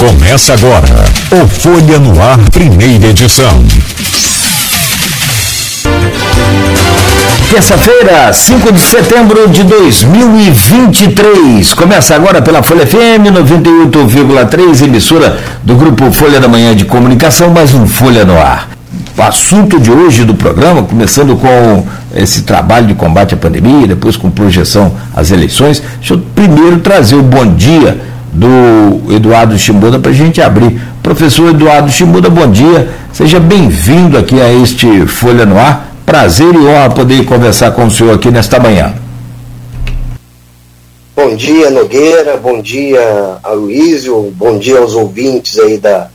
Começa agora o Folha no Ar, primeira edição. Terça-feira, 5 de setembro de 2023. Começa agora pela Folha FM 98,3, emissora do grupo Folha da Manhã de Comunicação, mais um Folha no Ar. O assunto de hoje do programa, começando com esse trabalho de combate à pandemia, depois com projeção às eleições, deixa eu primeiro trazer o bom dia do Eduardo Chimuda para a gente abrir. Professor Eduardo Chimuda, bom dia. Seja bem-vindo aqui a este Folha no Ar. Prazer e honra poder conversar com o senhor aqui nesta manhã. Bom dia, Nogueira. Bom dia, Aloysio. Bom dia aos ouvintes aí da,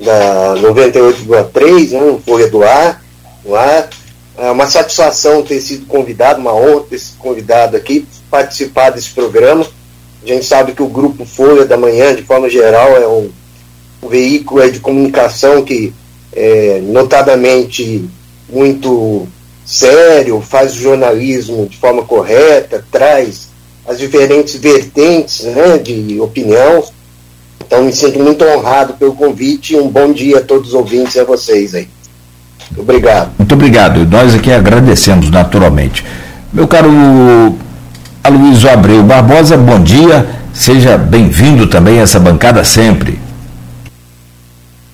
da 98,3, né, Folha do Ar. No ar. É uma satisfação ter sido convidado, uma honra ter sido convidado aqui, participar desse programa. A gente sabe que o grupo Folha da Manhã, de forma geral, é um, um veículo de comunicação que, é, notadamente, muito sério, faz o jornalismo de forma correta, traz as diferentes vertentes né, de opinião. Então, me sinto muito honrado pelo convite e um bom dia a todos os ouvintes e a vocês aí. Obrigado. Muito obrigado. Nós aqui agradecemos, naturalmente. Meu caro Aloysio Abreu Barbosa, bom dia. Seja bem-vindo também a essa bancada sempre.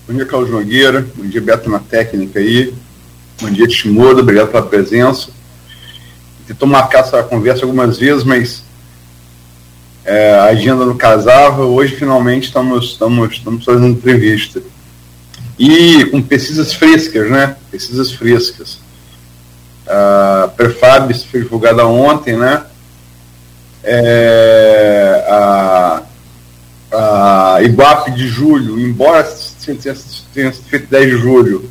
Bom dia, Carlos Nogueira. Bom dia, Beto na técnica aí. Bom dia, Timodo. Obrigado pela presença. Tentou marcar essa conversa algumas vezes, mas é, a agenda não casava. Hoje, finalmente, estamos, estamos, estamos fazendo entrevista. E com pesquisas frescas, né? Pesquisas frescas. A Prefab foi divulgada ontem, né? É, a, a Iguape de julho, embora tenha sido feito 10 de julho,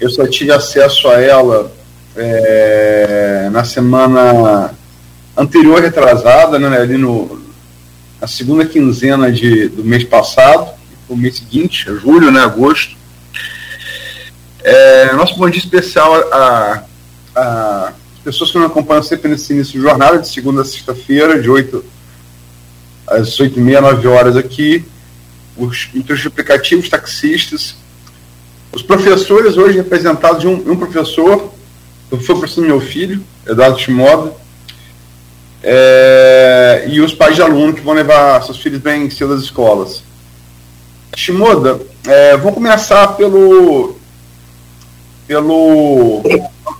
eu só tive acesso a ela é, na semana anterior retrasada, né, ali no, na segunda quinzena de, do mês passado, o mês seguinte, julho, né, agosto. É, nosso bom dia especial a, a pessoas que não acompanham sempre nesse início de jornada, de segunda a sexta-feira, de 8 às 8 e meia, 9 horas aqui, os, entre os aplicativos, taxistas, os professores hoje representados de um, um professor, eu fui professor do meu filho, Eduardo Timoda, é, e os pais de aluno que vão levar seus filhos bem cedo às escolas. Timoda, é, vamos começar pelo pelo,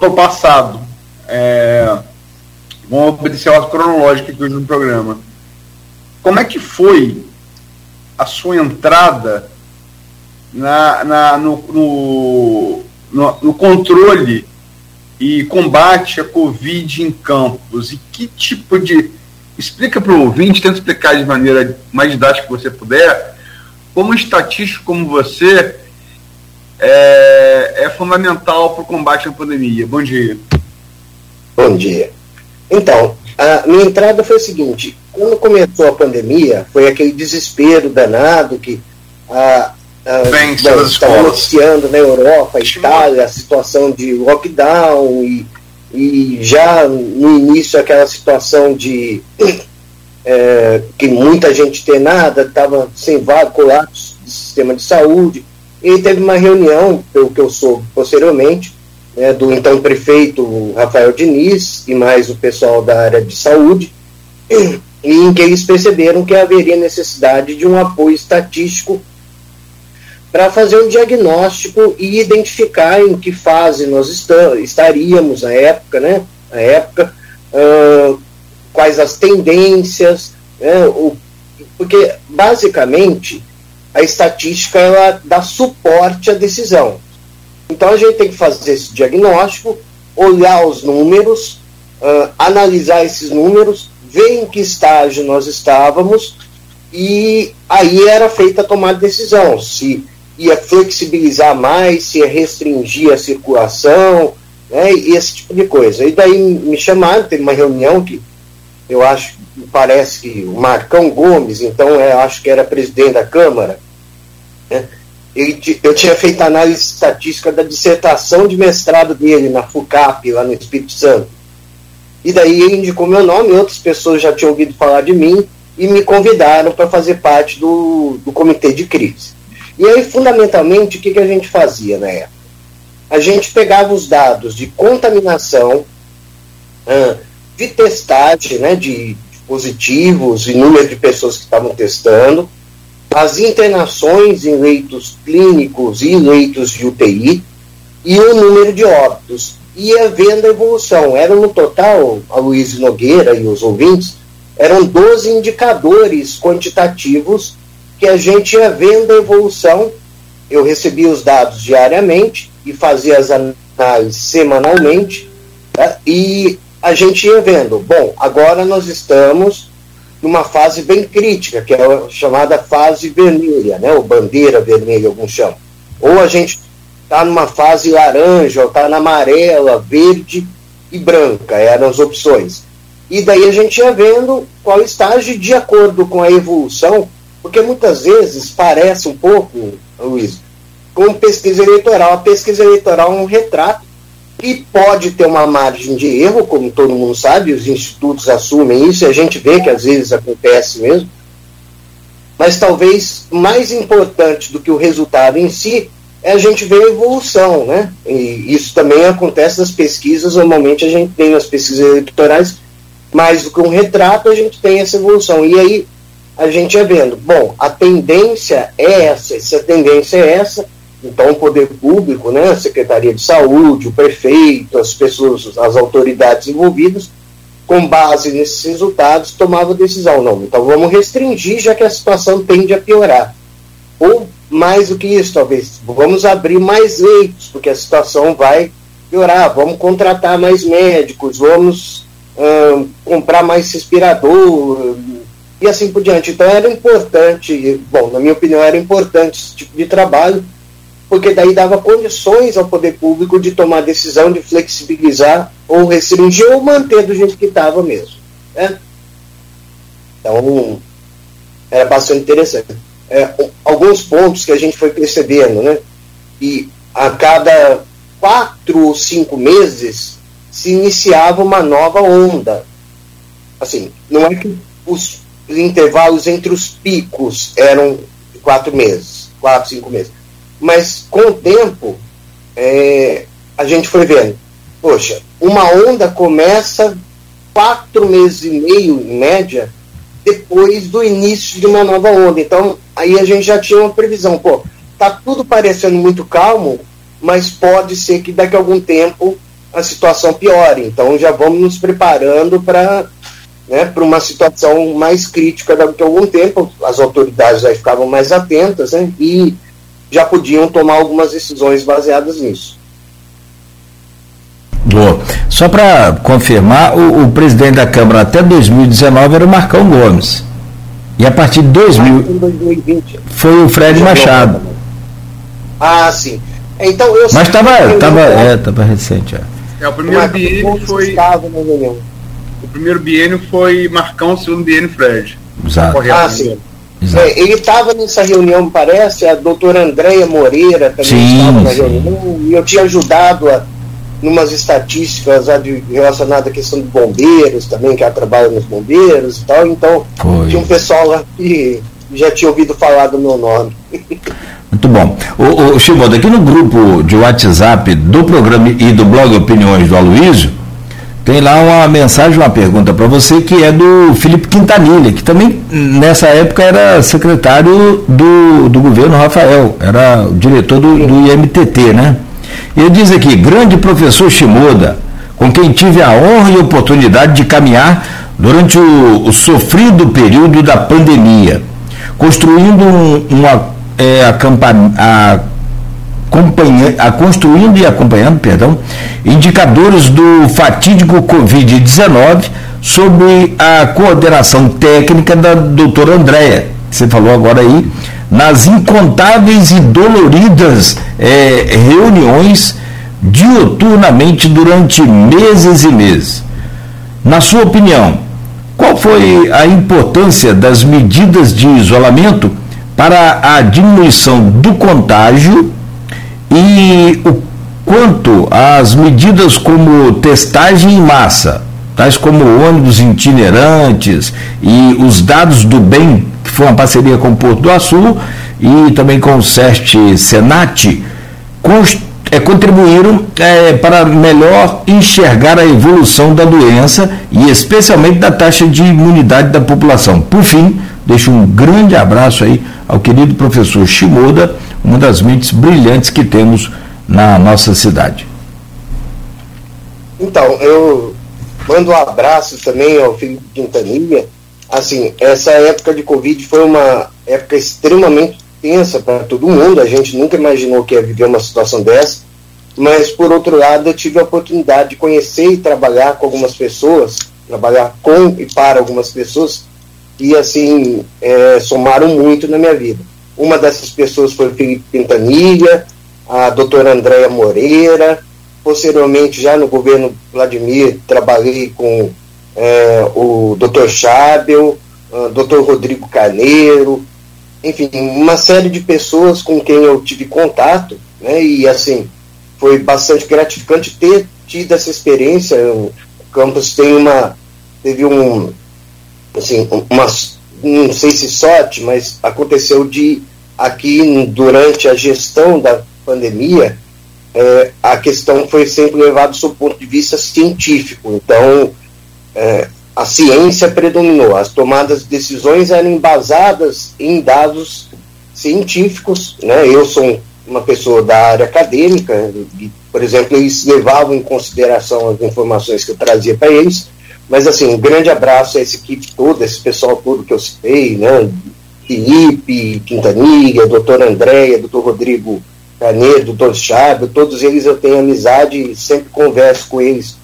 pelo passado. É, vamos obedecer a ordem cronológica aqui hoje no programa. Como é que foi a sua entrada na, na no, no, no, no controle e combate à Covid em campos? E que tipo de. Explica para o ouvinte, tenta explicar de maneira mais didática que você puder, como um estatístico como você é, é fundamental para o combate à pandemia. Bom dia. Bom dia. Então, a minha entrada foi o seguinte: quando começou a pandemia, foi aquele desespero danado que a, a, estava noticiando na Europa, Itália, a situação de lockdown e, e já no início aquela situação de é, que muita gente tem nada, estava sem vaga, colapso do sistema de saúde. E teve uma reunião, pelo que eu soube posteriormente, né, do então prefeito Rafael Diniz e mais o pessoal da área de saúde, e em que eles perceberam que haveria necessidade de um apoio estatístico para fazer um diagnóstico e identificar em que fase nós estaríamos na época, né, na época, uh, quais as tendências, né, o, porque basicamente a estatística ela dá suporte à decisão. Então a gente tem que fazer esse diagnóstico, olhar os números, uh, analisar esses números, ver em que estágio nós estávamos e aí era feita a tomada de decisão, se ia flexibilizar mais, se ia restringir a circulação, né, esse tipo de coisa. E daí me chamaram, teve uma reunião que eu acho, parece que o Marcão Gomes, então é, acho que era presidente da Câmara, né, eu tinha feito análise estatística da dissertação de mestrado dele na FUCAP, lá no Espírito Santo. E daí ele indicou meu nome, outras pessoas já tinham ouvido falar de mim, e me convidaram para fazer parte do, do comitê de crise. E aí, fundamentalmente, o que, que a gente fazia na época? A gente pegava os dados de contaminação, de testagem, né, de positivos e número de pessoas que estavam testando, as internações em leitos clínicos e leitos de UTI e o número de óbitos. Vendo a evolução. Eram no total, a Luiz Nogueira e os ouvintes, eram 12 indicadores quantitativos que a gente ia vendo a evolução. Eu recebia os dados diariamente e fazia as análises semanalmente, né? e a gente ia vendo. Bom, agora nós estamos numa fase bem crítica, que é a chamada fase vermelha, né? ou bandeira vermelha, alguns chamam. Ou a gente está numa fase laranja, ou está na amarela, verde e branca, eram as opções. E daí a gente ia vendo qual estágio de acordo com a evolução, porque muitas vezes parece um pouco, Luiz, com pesquisa eleitoral. A pesquisa eleitoral é um retrato que pode ter uma margem de erro, como todo mundo sabe, os institutos assumem isso e a gente vê que às vezes acontece mesmo. Mas talvez mais importante do que o resultado em si é a gente ver a evolução, né? E isso também acontece nas pesquisas, normalmente a gente tem nas pesquisas eleitorais mais do que um retrato, a gente tem essa evolução. E aí a gente é vendo, bom, a tendência é essa, se a tendência é essa, então o poder público, né, a Secretaria de Saúde, o prefeito, as pessoas, as autoridades envolvidas, com base nesses resultados, tomava decisão. Não, então vamos restringir, já que a situação tende a piorar. Ou mais do que isso, talvez, vamos abrir mais leitos, porque a situação vai piorar, vamos contratar mais médicos, vamos hum, comprar mais respirador, e assim por diante. Então era importante, bom, na minha opinião, era importante esse tipo de trabalho, porque daí dava condições ao poder público de tomar decisão de flexibilizar ou restringir ou manter do jeito que estava mesmo. Né? Então, era bastante interessante. É, alguns pontos que a gente foi percebendo, né? E a cada quatro ou cinco meses se iniciava uma nova onda. Assim, não é que os intervalos entre os picos eram quatro meses, quatro, cinco meses mas com o tempo, é, a gente foi vendo, poxa, uma onda começa quatro meses e meio, em média, depois do início de uma nova onda. Então, aí a gente já tinha uma previsão, pô, tá tudo parecendo muito calmo, mas pode ser que daqui a algum tempo a situação piore. Então, já vamos nos preparando para né, para uma situação mais crítica daqui a algum tempo. As autoridades já ficavam mais atentas né, e já podiam tomar algumas decisões baseadas nisso. Boa. Só para confirmar, o, o, presidente da Câmara até 2019 era o Marcão Gomes. E a partir de 2000, 2020, foi o Fred Machado. Ah, sim. Então eu Mas estava tava, é, tava recente. É, é o primeiro biênio foi. O primeiro biênio foi Marcão, o segundo biênio Fred. Exato. Ah, sim. É, ele estava nessa reunião, parece, a doutora Andréia Moreira também Sim, estava na reunião, e eu tinha ajudado a, numas estatísticas relacionadas à questão de bombeiros também, que ela trabalha nos bombeiros e tal, então Foi. tinha um pessoal lá que já tinha ouvido falar do meu nome. Muito bom. O, o Chivaldo, aqui no grupo de WhatsApp do programa e do blog Opiniões do Aloísio, tem lá uma mensagem, uma pergunta para você que é do Felipe Quintanilha, que também nessa época era secretário do, do governo Rafael, era o diretor do, do IMTT, né? Ele diz aqui, grande professor Shimoda, com quem tive a honra e oportunidade de caminhar durante o, o sofrido período da pandemia, construindo um, uma é, acampa, a construindo e acompanhando, perdão, indicadores do fatídico Covid-19 sob a coordenação técnica da doutora Andréia, que você falou agora aí, nas incontáveis e doloridas é, reuniões dioturnamente durante meses e meses. Na sua opinião, qual foi a importância das medidas de isolamento para a diminuição do contágio e o quanto às medidas como testagem em massa, tais como ônibus itinerantes e os dados do bem, que foi uma parceria com o Porto do Açul e também com o SEST Senat, é, contribuíram é, para melhor enxergar a evolução da doença e especialmente da taxa de imunidade da população. Por fim, deixo um grande abraço aí ao querido professor Shimoda, uma das mentes brilhantes que temos na nossa cidade. Então, eu mando um abraço também ao Felipe Quintanilha. Assim, essa época de Covid foi uma época extremamente tensa para todo mundo. A gente nunca imaginou que ia viver uma situação dessa. Mas, por outro lado, eu tive a oportunidade de conhecer e trabalhar com algumas pessoas, trabalhar com e para algumas pessoas que, assim, é, somaram muito na minha vida. Uma dessas pessoas foi o Felipe Quintanilha, a doutora Andréia Moreira. Posteriormente, já no governo Vladimir, trabalhei com é, o doutor Chabel, o doutor Rodrigo Carneiro, enfim, uma série de pessoas com quem eu tive contato, né, e assim, foi bastante gratificante ter tido essa experiência. O campus tem uma, teve um, assim, uma, não sei se sorte, mas aconteceu de aqui durante a gestão da pandemia, é, a questão foi sempre levada do ponto de vista científico. Então, é, a ciência predominou, as tomadas de decisões eram embasadas em dados científicos. Né? Eu sou uma pessoa da área acadêmica, e, por exemplo, eles levavam em consideração as informações que eu trazia para eles. Mas, assim, um grande abraço a essa equipe toda, esse pessoal todo que eu citei, né? Felipe, Quintanilha, doutor Andréia, doutor Rodrigo Carneiro, doutor Chávio, todos eles eu tenho amizade e sempre converso com eles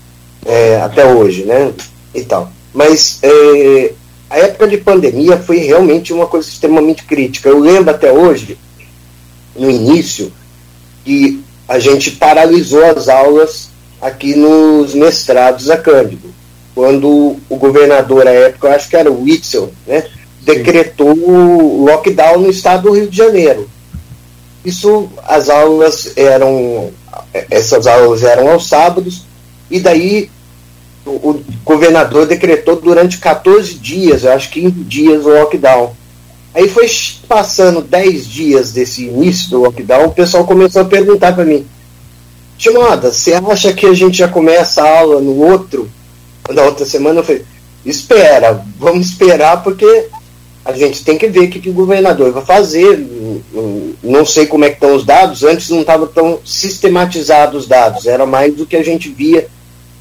é, até hoje, né? E tal. Mas é, a época de pandemia foi realmente uma coisa extremamente crítica. Eu lembro até hoje, no início, que a gente paralisou as aulas aqui nos mestrados a Cândido. Quando o governador, à época, eu acho que era o Witzel, né, decretou o lockdown no estado do Rio de Janeiro. Isso, as aulas eram, essas aulas eram aos sábados, e daí o, governador decretou durante 14 dias, eu acho 15 dias, o lockdown. Aí foi passando 10 dias desse início do lockdown, o pessoal começou a perguntar para mim: Timoda, você acha que a gente já começa a aula no outro? Na outra semana eu falei: espera, vamos esperar porque a gente tem que ver o que, que o governador vai fazer. Não sei como é que estão os dados, antes não estavam tão sistematizados os dados, era mais do que a gente via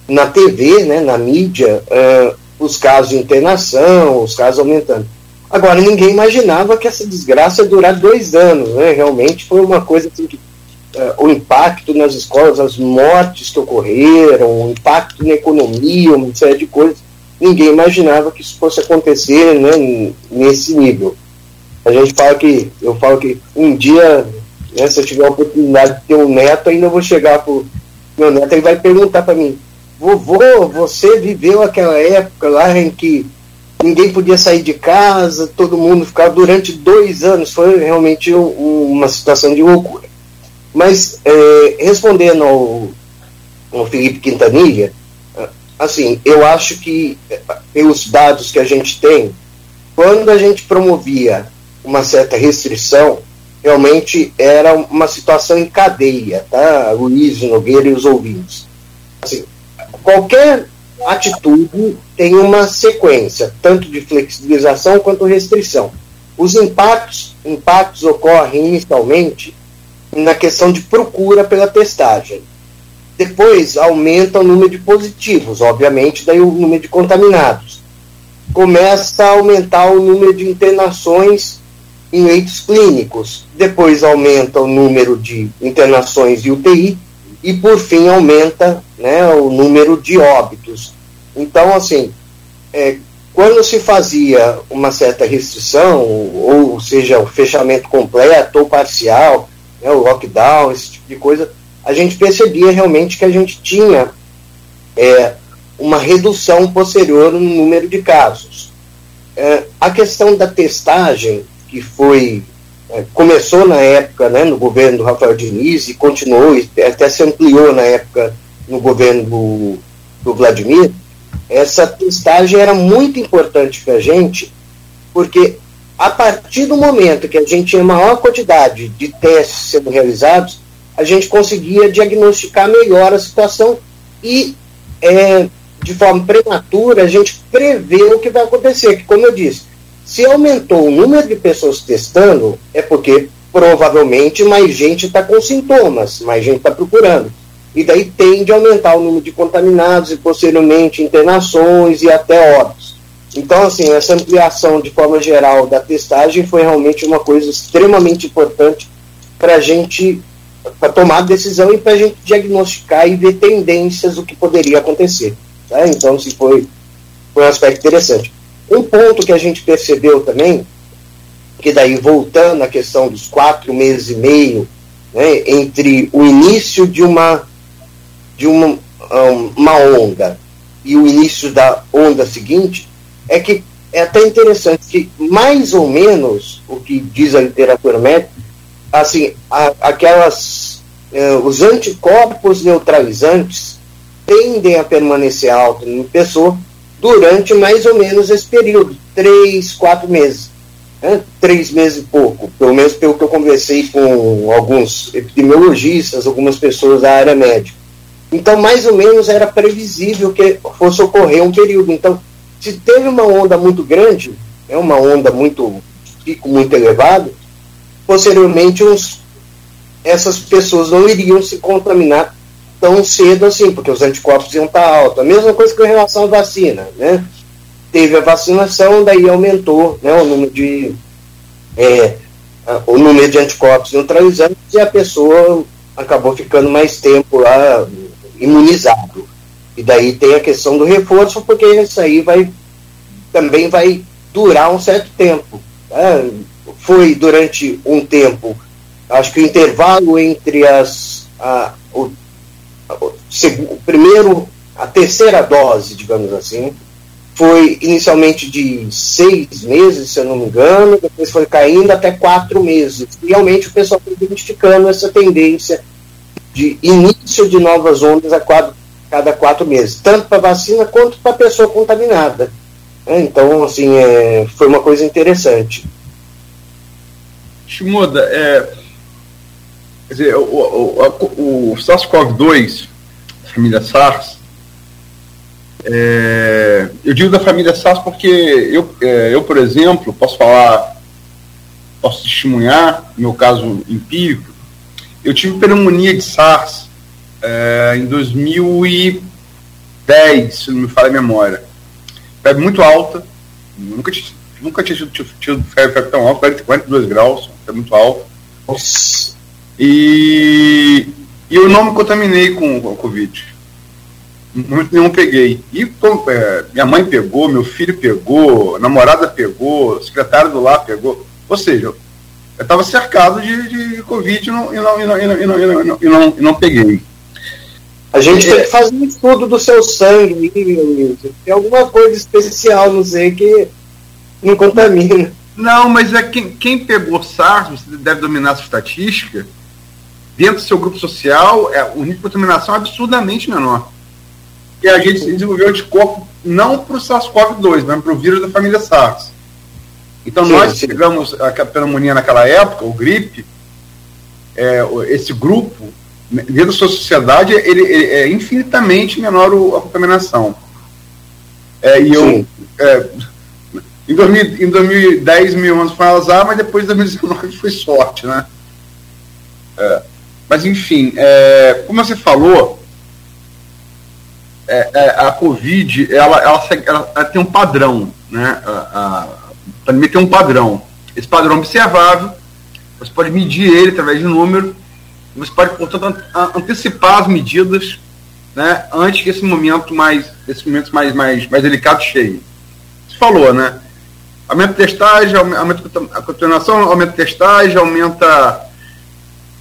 na TV, né, na mídia, uh, os casos de internação, os casos aumentando. Agora, ninguém imaginava que essa desgraça ia durar dois anos, né? Realmente foi uma coisa assim que o impacto nas escolas, as mortes que ocorreram, o impacto na economia, uma série de coisas, ninguém imaginava que isso fosse acontecer né, nesse nível. A gente fala que, eu falo que um dia, né, se eu tiver a oportunidade de ter um neto, ainda vou chegar pro meu neto e vai perguntar para mim, vovô, você viveu aquela época lá em que ninguém podia sair de casa, todo mundo ficava durante dois anos, foi realmente um, uma situação de loucura. Mas, é, respondendo ao, ao Felipe Quintanilha, assim, eu acho que, pelos dados que a gente tem, quando a gente promovia uma certa restrição, realmente era uma situação em cadeia, tá? Luiz Nogueira e os ouvintes. Assim, qualquer atitude tem uma sequência, tanto de flexibilização quanto restrição. Os impactos, impactos ocorrem inicialmente na questão de procura pela testagem. Depois aumenta o número de positivos, obviamente, daí o número de contaminados. Começa a aumentar o número de internações em leitos clínicos. Depois aumenta o número de internações de UTI e por fim aumenta né, o número de óbitos. Então, assim, é, quando se fazia uma certa restrição, ou seja, o fechamento completo ou parcial, né, o lockdown, esse tipo de coisa, a gente percebia realmente que a gente tinha é, uma redução posterior no número de casos. É, a questão da testagem, que foi é, começou na época né, no governo do Rafael Diniz e continuou, e até se ampliou na época no governo do, do Vladimir, essa testagem era muito importante para a gente, porque a partir do momento que a gente tinha maior quantidade de testes sendo realizados, a gente conseguia diagnosticar melhor a situação e, é, de forma prematura, a gente prevê o que vai acontecer. Que, como eu disse, se aumentou o número de pessoas testando, é porque provavelmente mais gente está com sintomas, mais gente está procurando e daí tende a aumentar o número de contaminados e posteriormente internações e até óbitos. Então, assim, essa ampliação de forma geral da testagem foi realmente uma coisa extremamente importante para a gente para tomar decisão e para a gente diagnosticar e ver tendências do que poderia acontecer. Tá? Então, se foi, foi um aspecto interessante. Um ponto que a gente percebeu também, que daí voltando à questão dos quatro meses e meio, né, entre o início de uma de uma, uma onda e o início da onda seguinte, é que é até interessante que, mais ou menos, o que diz a literatura médica, assim, a, aquelas, eh, os anticorpos neutralizantes tendem a permanecer altos em pessoa durante mais ou menos esse período, três, quatro meses. Né? Três meses e pouco, pelo menos pelo que eu conversei com alguns epidemiologistas, algumas pessoas da área médica. Então, mais ou menos, era previsível que fosse ocorrer um período. Então, se teve uma onda muito grande, é uma onda muito pico muito elevado, posteriormente os, essas pessoas não iriam se contaminar tão cedo assim, porque os anticorpos iam estar altos. A mesma coisa com relação à vacina, né? Teve a vacinação, daí aumentou né, o número de é, o número de anticorpos neutralizantes e a pessoa acabou ficando mais tempo lá imunizado. E daí tem a questão do reforço, porque isso aí vai também vai durar um certo tempo. Né? Foi durante um tempo, acho que o intervalo entre as a, o, o, o primeiro, a terceira dose, digamos assim, foi inicialmente de seis meses, se eu não me engano, depois foi caindo até quatro meses. Realmente o pessoal foi identificando essa tendência de início de novas ondas a quatro, cada quatro meses, tanto para vacina quanto para pessoa contaminada. É, então, assim, é, foi uma coisa interessante. Shimoda, é, quer dizer, o, o, o, o SARS-CoV-2, família SARS, é, eu digo da família SARS porque eu, é, eu, por exemplo, posso falar, posso testemunhar, no meu caso empírico, eu tive pneumonia de SARS é, em 2010, se não me falha a memória. Febre muito alta, nunca, nunca tinha tido, tido febre, febre tão alta, 42 graus, é muito alta. E, e eu não me contaminei com, a Covid. Muito nenhum peguei. E é, minha mãe pegou, meu filho pegou, namorada pegou, secretário do lar pegou. Ou seja, eu estava cercado de, de Covid e não, e não, e não, e não, e não, e não, e não, e não peguei. A gente é. tem que fazer um estudo do seu sangue, tem alguma coisa especial, não sei, que não contamina. Não, mas é quem, quem pegou SARS, você deve dominar essa estatística, dentro do seu grupo social, é, o nível de contaminação é absurdamente menor. E a gente desenvolveu anticorpo não para o SARS-CoV-2, mas para o vírus da família SARS. Então sim, nós sim. pegamos a pneumonia naquela época, o gripe, é, esse grupo, dentro da sua sociedade, ele, ele é infinitamente menor a contaminação. É, e eu, é, em, 2000, em 2010, 2011 foi azar, mas depois de 2019 foi sorte, né? É, mas enfim, é, como você falou, é, é, a Covid ela, ela, ela, ela, tem um padrão, né? A, a, pandemia tem um padrão. Esse padrão observável, você pode medir ele através de número, você pode, portanto, antecipar as medidas né, antes que esse momento mais, esse momento mais, mais, mais delicado chegue. Você falou, né? Aumenta a testagem, aumenta a contaminação, aumenta a testagem, aumenta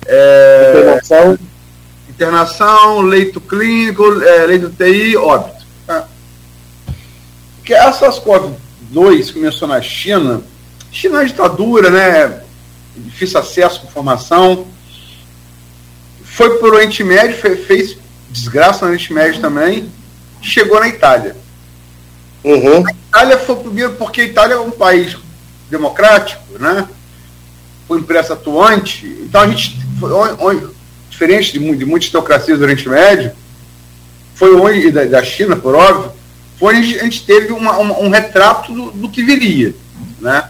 é, internação. internação, leito clínico, é, leito TI, óbito. Tá? Porque essas coisas 2 começou na China. China é ditadura, né? Difícil acesso à informação. Foi para o Oriente Médio, fez desgraça no Oriente Médio também. Chegou na Itália. Uhum. A Itália foi primeiro, porque a Itália é um país democrático, né? Foi impressa atuante. Então a gente, foi, onde, diferente de, de muitas teocracias do Oriente Médio, foi onde, da, da China, por óbvio, foi onde a gente teve uma, uma, um retrato do, do, que viria, né?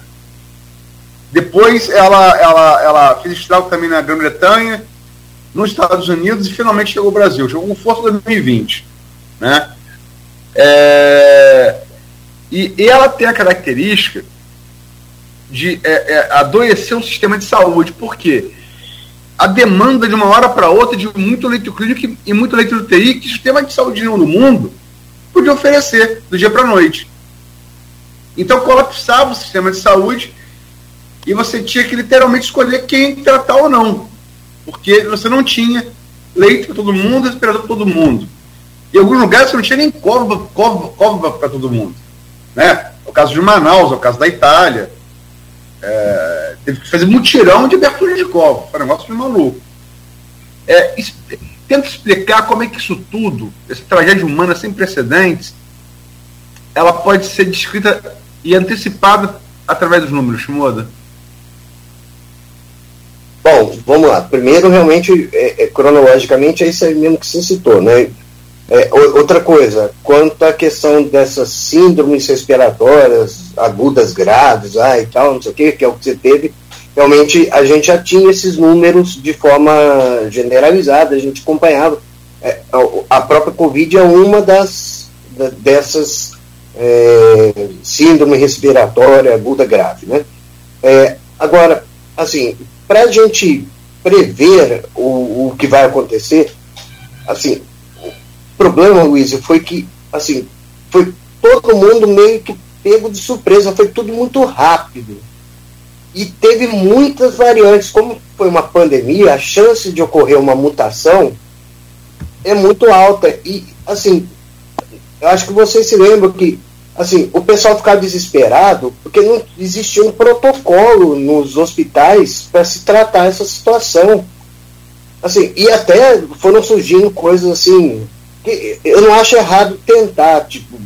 Depois ela, ela, ela fez estrago também na Grã-Bretanha, nos Estados Unidos e finalmente chegou ao Brasil. Chegou com força em 2020. Né? É, e, e, ela tem a característica de é, é, adoecer o sistema de saúde. Por quê? A demanda de uma hora para outra de muito leito clínico e muito leito de UTI que o sistema de saúde no mundo podia oferecer do dia para a noite. Então colapsava o sistema de saúde e você tinha que literalmente escolher quem tratar ou não. Porque você não tinha leito para todo mundo, respirador para todo mundo. Em alguns lugares você não tinha nem cova para todo mundo. Né? É o caso de Manaus, é o caso da Itália. É, teve que fazer mutirão de abertura de cova. Foi um negócio de maluco. É, tenta explicar como é que isso tudo, essa tragédia humana sem precedentes, ela pode ser descrita e antecipada através dos números, Shimoda. Bom, vamos lá. Primeiro, realmente, é, é, cronologicamente, é isso aí mesmo que você citou, né? É, outra coisa, quanto à questão dessas síndromes respiratórias agudas graves ah, e tal, não sei o que, que é o que você teve, realmente a gente já tinha esses números de forma generalizada, a gente acompanhava. É, a própria Covid é uma das dessas é, síndrome respiratória aguda grave, né? É, agora, assim, para a gente prever o, o que vai acontecer, assim, o problema, Luiz, foi que, assim, foi todo mundo meio que pego de surpresa, foi tudo muito rápido. E teve muitas variantes, como foi uma pandemia, a chance de ocorrer uma mutação é muito alta. E, assim, eu acho que vocês se lembram que assim, o pessoal ficava desesperado porque não existia um protocolo nos hospitais para se tratar essa situação. Assim, e até foram surgindo coisas assim, que eu não acho errado tentar, tipo,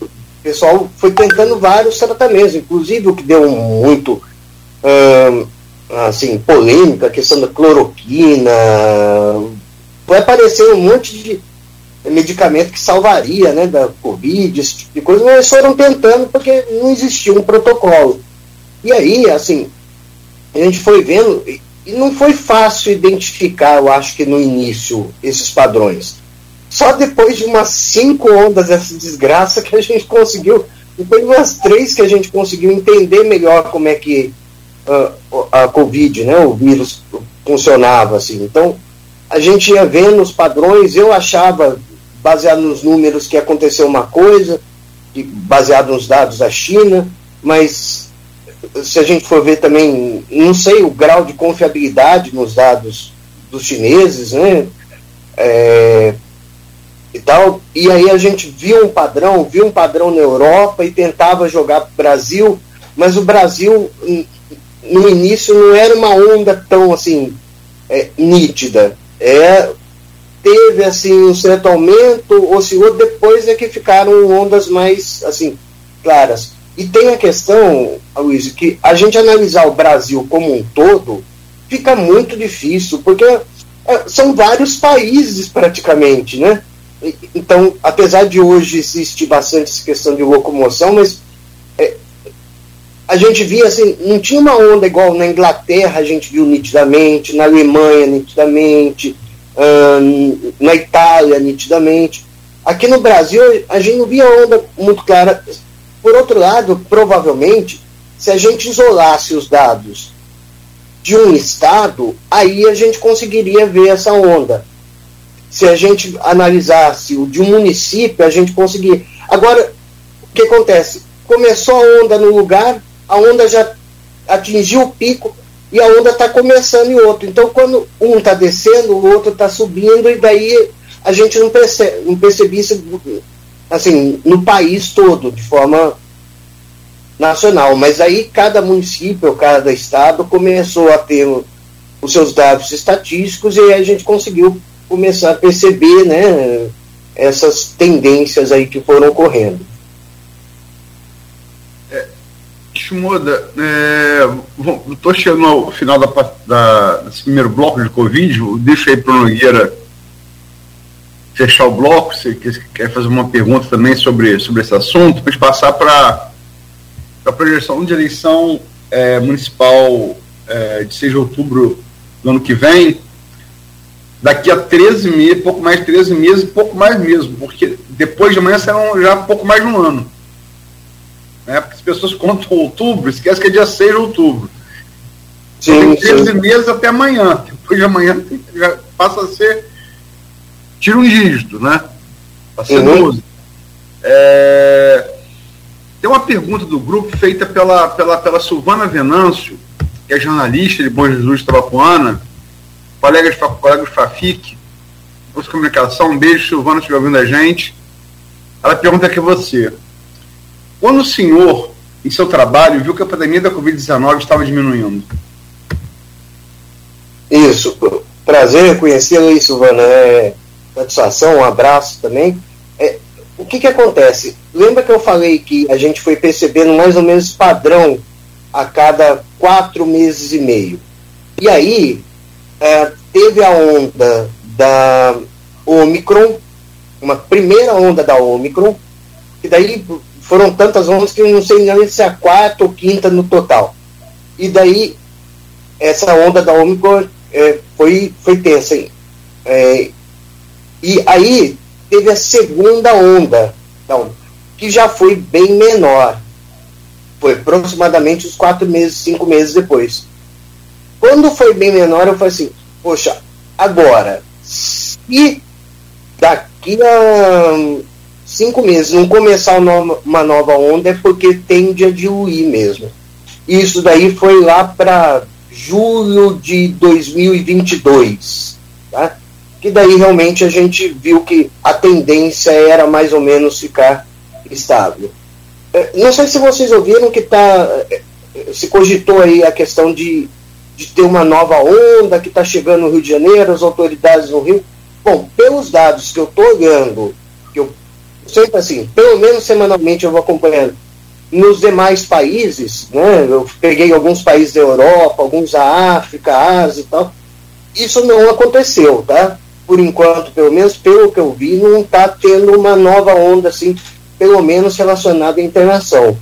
o pessoal foi tentando vários tratamentos, inclusive o que deu muito hum, assim, polêmica, a questão da cloroquina, vai aparecer um monte de medicamento que salvaria né, da Covid, esse tipo de coisa, eles foram tentando porque não existia um protocolo. E aí, assim, a gente foi vendo, e não foi fácil identificar, eu acho que no início, esses padrões. Só depois de umas cinco ondas dessa desgraça que a gente conseguiu, depois de umas três que a gente conseguiu entender melhor como é que uh, a Covid, né, o vírus funcionava, assim. Então, a gente ia vendo os padrões, eu achava baseado nos números que aconteceu uma coisa, baseado nos dados da China, mas se a gente for ver também, não sei o grau de confiabilidade nos dados dos chineses, né? É, e tal. E aí a gente viu um padrão, viu um padrão na Europa e tentava jogar para o Brasil, mas o Brasil no início não era uma onda tão assim é, nítida. É, teve assim um certo aumento, oscilou, depois é que ficaram ondas mais assim claras. E tem a questão, Luiz, que a gente analisar o Brasil como um todo fica muito difícil, porque é, são vários países praticamente, né? Então, apesar de hoje existir bastante essa questão de locomoção, mas é, a gente via assim, não tinha uma onda igual na Inglaterra, a gente viu nitidamente, na Alemanha nitidamente, na Itália, nitidamente. Aqui no Brasil, a gente não via onda muito clara. Por outro lado, provavelmente, se a gente isolasse os dados de um estado, aí a gente conseguiria ver essa onda. Se a gente analisasse o de um município, a gente conseguiria. Agora, o que acontece? Começou a onda no lugar, a onda já atingiu o pico, e a onda está começando em outro. Então, quando um está descendo, o outro está subindo, e daí a gente não percebe, não percebe isso assim, no país todo, de forma nacional. Mas aí cada município, cada estado começou a ter os seus dados estatísticos e a gente conseguiu começar a perceber né, essas tendências aí que foram ocorrendo. Shimoda, é, estou chegando ao final da, da, desse primeiro bloco de Covid, deixa aí para o Nogueira fechar o bloco, se quer fazer uma pergunta também sobre, sobre esse assunto, depois passar para a projeção de eleição é, municipal é, de 6 de outubro do ano que vem, daqui a 13 meses, pouco mais de 13 meses, pouco mais mesmo, porque depois de amanhã serão já pouco mais de um ano. Né? Porque as pessoas contam outubro, esquece que é dia 6 de outubro. Sim, tem 13 sim. meses até amanhã. Depois de amanhã já passa a ser. Tira um dígito, né? Passa a ser uhum. 12. É... Tem uma pergunta do grupo feita pela, pela, pela Silvana Venâncio, que é jornalista de Bom Jesus Tabapuana, colega de, colega de Fafic, curso de comunicação. Um beijo, Silvana, se estiver ouvindo a gente. Ela pergunta aqui a você. Quando o senhor, em seu trabalho, viu que a pandemia da Covid-19 estava diminuindo? Isso. Prazer conhecê-lo aí, Silvana. É, satisfação, um abraço também. É, o que, que acontece? Lembra que eu falei que a gente foi percebendo mais ou menos padrão a cada quatro meses e meio. E aí, é, teve a onda da Omicron, uma primeira onda da Omicron, que daí foram tantas ondas que eu não sei nem se é a quarta ou quinta no total. E daí, essa onda da Omicron é, foi, foi tensa. É, e aí, teve a segunda onda, então, que já foi bem menor. Foi aproximadamente uns quatro meses, cinco meses depois. Quando foi bem menor, eu falei assim, poxa, agora, se daqui a cinco meses não começar uma nova onda é porque tende a diluir mesmo. Isso daí foi lá para julho de 2022, tá? Que daí realmente a gente viu que a tendência era mais ou menos ficar estável. É, não sei se vocês ouviram que tá, é, se cogitou aí a questão de, de ter uma nova onda que está chegando no Rio de Janeiro, as autoridades no Rio. Bom, pelos dados que eu estou olhando, sempre assim, pelo menos semanalmente eu vou acompanhando. Nos demais países, né, eu peguei alguns países da Europa, alguns da África, Ásia e tal, isso não aconteceu, tá? Por enquanto, pelo menos pelo que eu vi, não está tendo uma nova onda, assim, pelo menos relacionada à internação.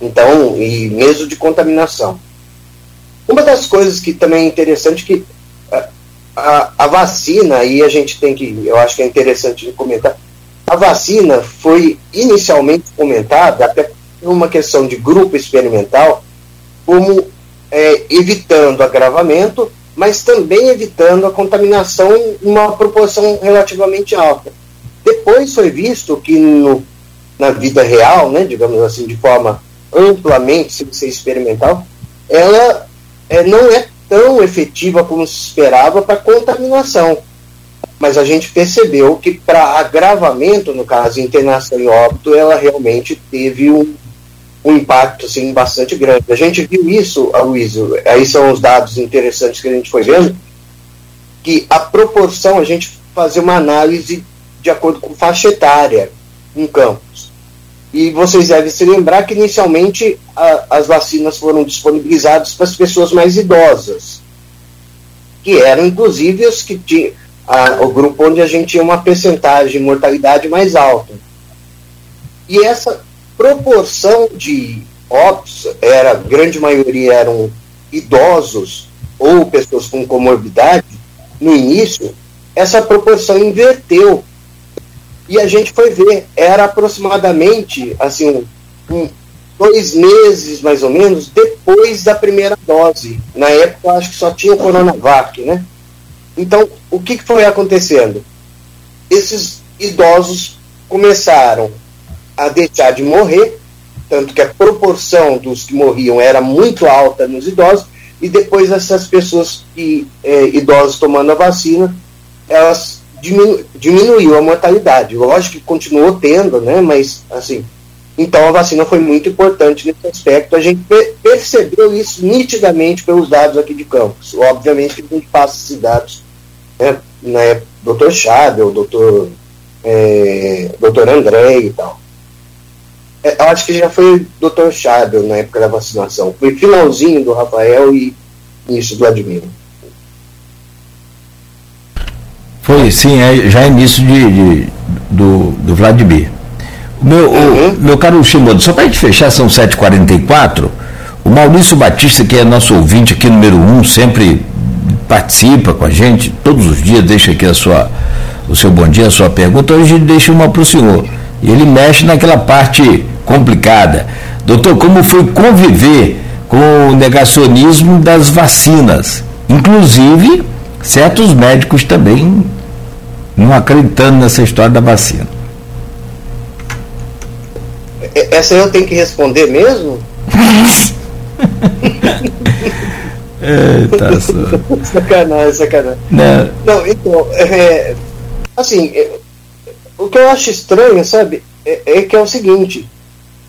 Então, e mesmo de contaminação. Uma das coisas que também é interessante que a, a, a vacina, e a gente tem que, eu acho que é interessante comentar, a vacina foi inicialmente comentada, até por uma questão de grupo experimental, como é, evitando agravamento, mas também evitando a contaminação em uma proporção relativamente alta. Depois foi visto que no, na vida real, né, digamos assim, de forma amplamente, sem ser experimental, ela é, não é tão efetiva como se esperava para contaminação mas a gente percebeu que para agravamento, no caso, internação e óbito, ela realmente teve um, um impacto assim, bastante grande. A gente viu isso, Aloysio, aí são os dados interessantes que a gente foi vendo, que a proporção, a gente fazer uma análise de acordo com faixa etária em campos. E vocês devem se lembrar que inicialmente a, as vacinas foram disponibilizadas para as pessoas mais idosas, que eram inclusive os que tinham a, o grupo onde a gente tinha uma percentagem de mortalidade mais alta. E essa proporção de óbitos, era, a grande maioria eram idosos ou pessoas com comorbidade, no início, essa proporção inverteu. E a gente foi ver, era aproximadamente assim, um, dois meses mais ou menos depois da primeira dose. Na época, acho que só tinha o Coronavac, né? Então, o que foi acontecendo? Esses idosos começaram a deixar de morrer, tanto que a proporção dos que morriam era muito alta nos idosos, e depois essas pessoas que é, idosos tomando a vacina, elas diminu diminuiu a mortalidade. Lógico que continuou tendo, né? Mas assim, então a vacina foi muito importante nesse aspecto. A gente percebeu isso nitidamente pelos dados aqui de Campos. Obviamente que a gente passa esses dados né, né, doutor Chave, o doutor, é, doutor André e tal. É, eu acho que já foi Dr. Chabel na época da vacinação. Foi finalzinho do Rafael e início do Admiro. Foi, sim, é, já início de, de do, do Vladimir. Meu, uhum. o, meu caro Shimodo, só para a gente fechar, são 7h44. O Maurício Batista, que é nosso ouvinte aqui, número um, sempre participa com a gente, todos os dias deixa aqui a sua, o seu bom dia, a sua pergunta. Hoje ele deixa uma para o senhor. E ele mexe naquela parte complicada. Doutor, como foi conviver com o negacionismo das vacinas? Inclusive, certos médicos também não acreditando nessa história da vacina. Essa eu tenho que responder mesmo? é, só. sacanagem, sacanagem. Não, não então, é, assim, é, o que eu acho estranho, sabe, é, é que é o seguinte: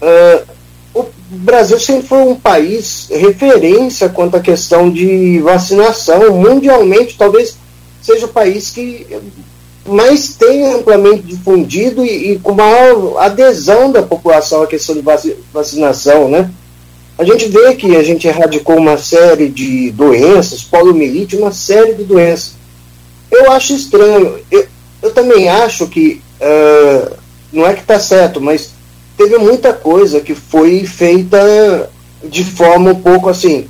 uh, o Brasil sempre foi um país referência quanto à questão de vacinação. Mundialmente, talvez seja o país que mas tem amplamente difundido e, e, com maior adesão da população à questão de vacinação, né? A gente vê que a gente erradicou uma série de doenças, poliomielite, uma série de doenças. Eu acho estranho. Eu, eu também acho que, uh, não é que está certo, mas teve muita coisa que foi feita de forma um pouco assim,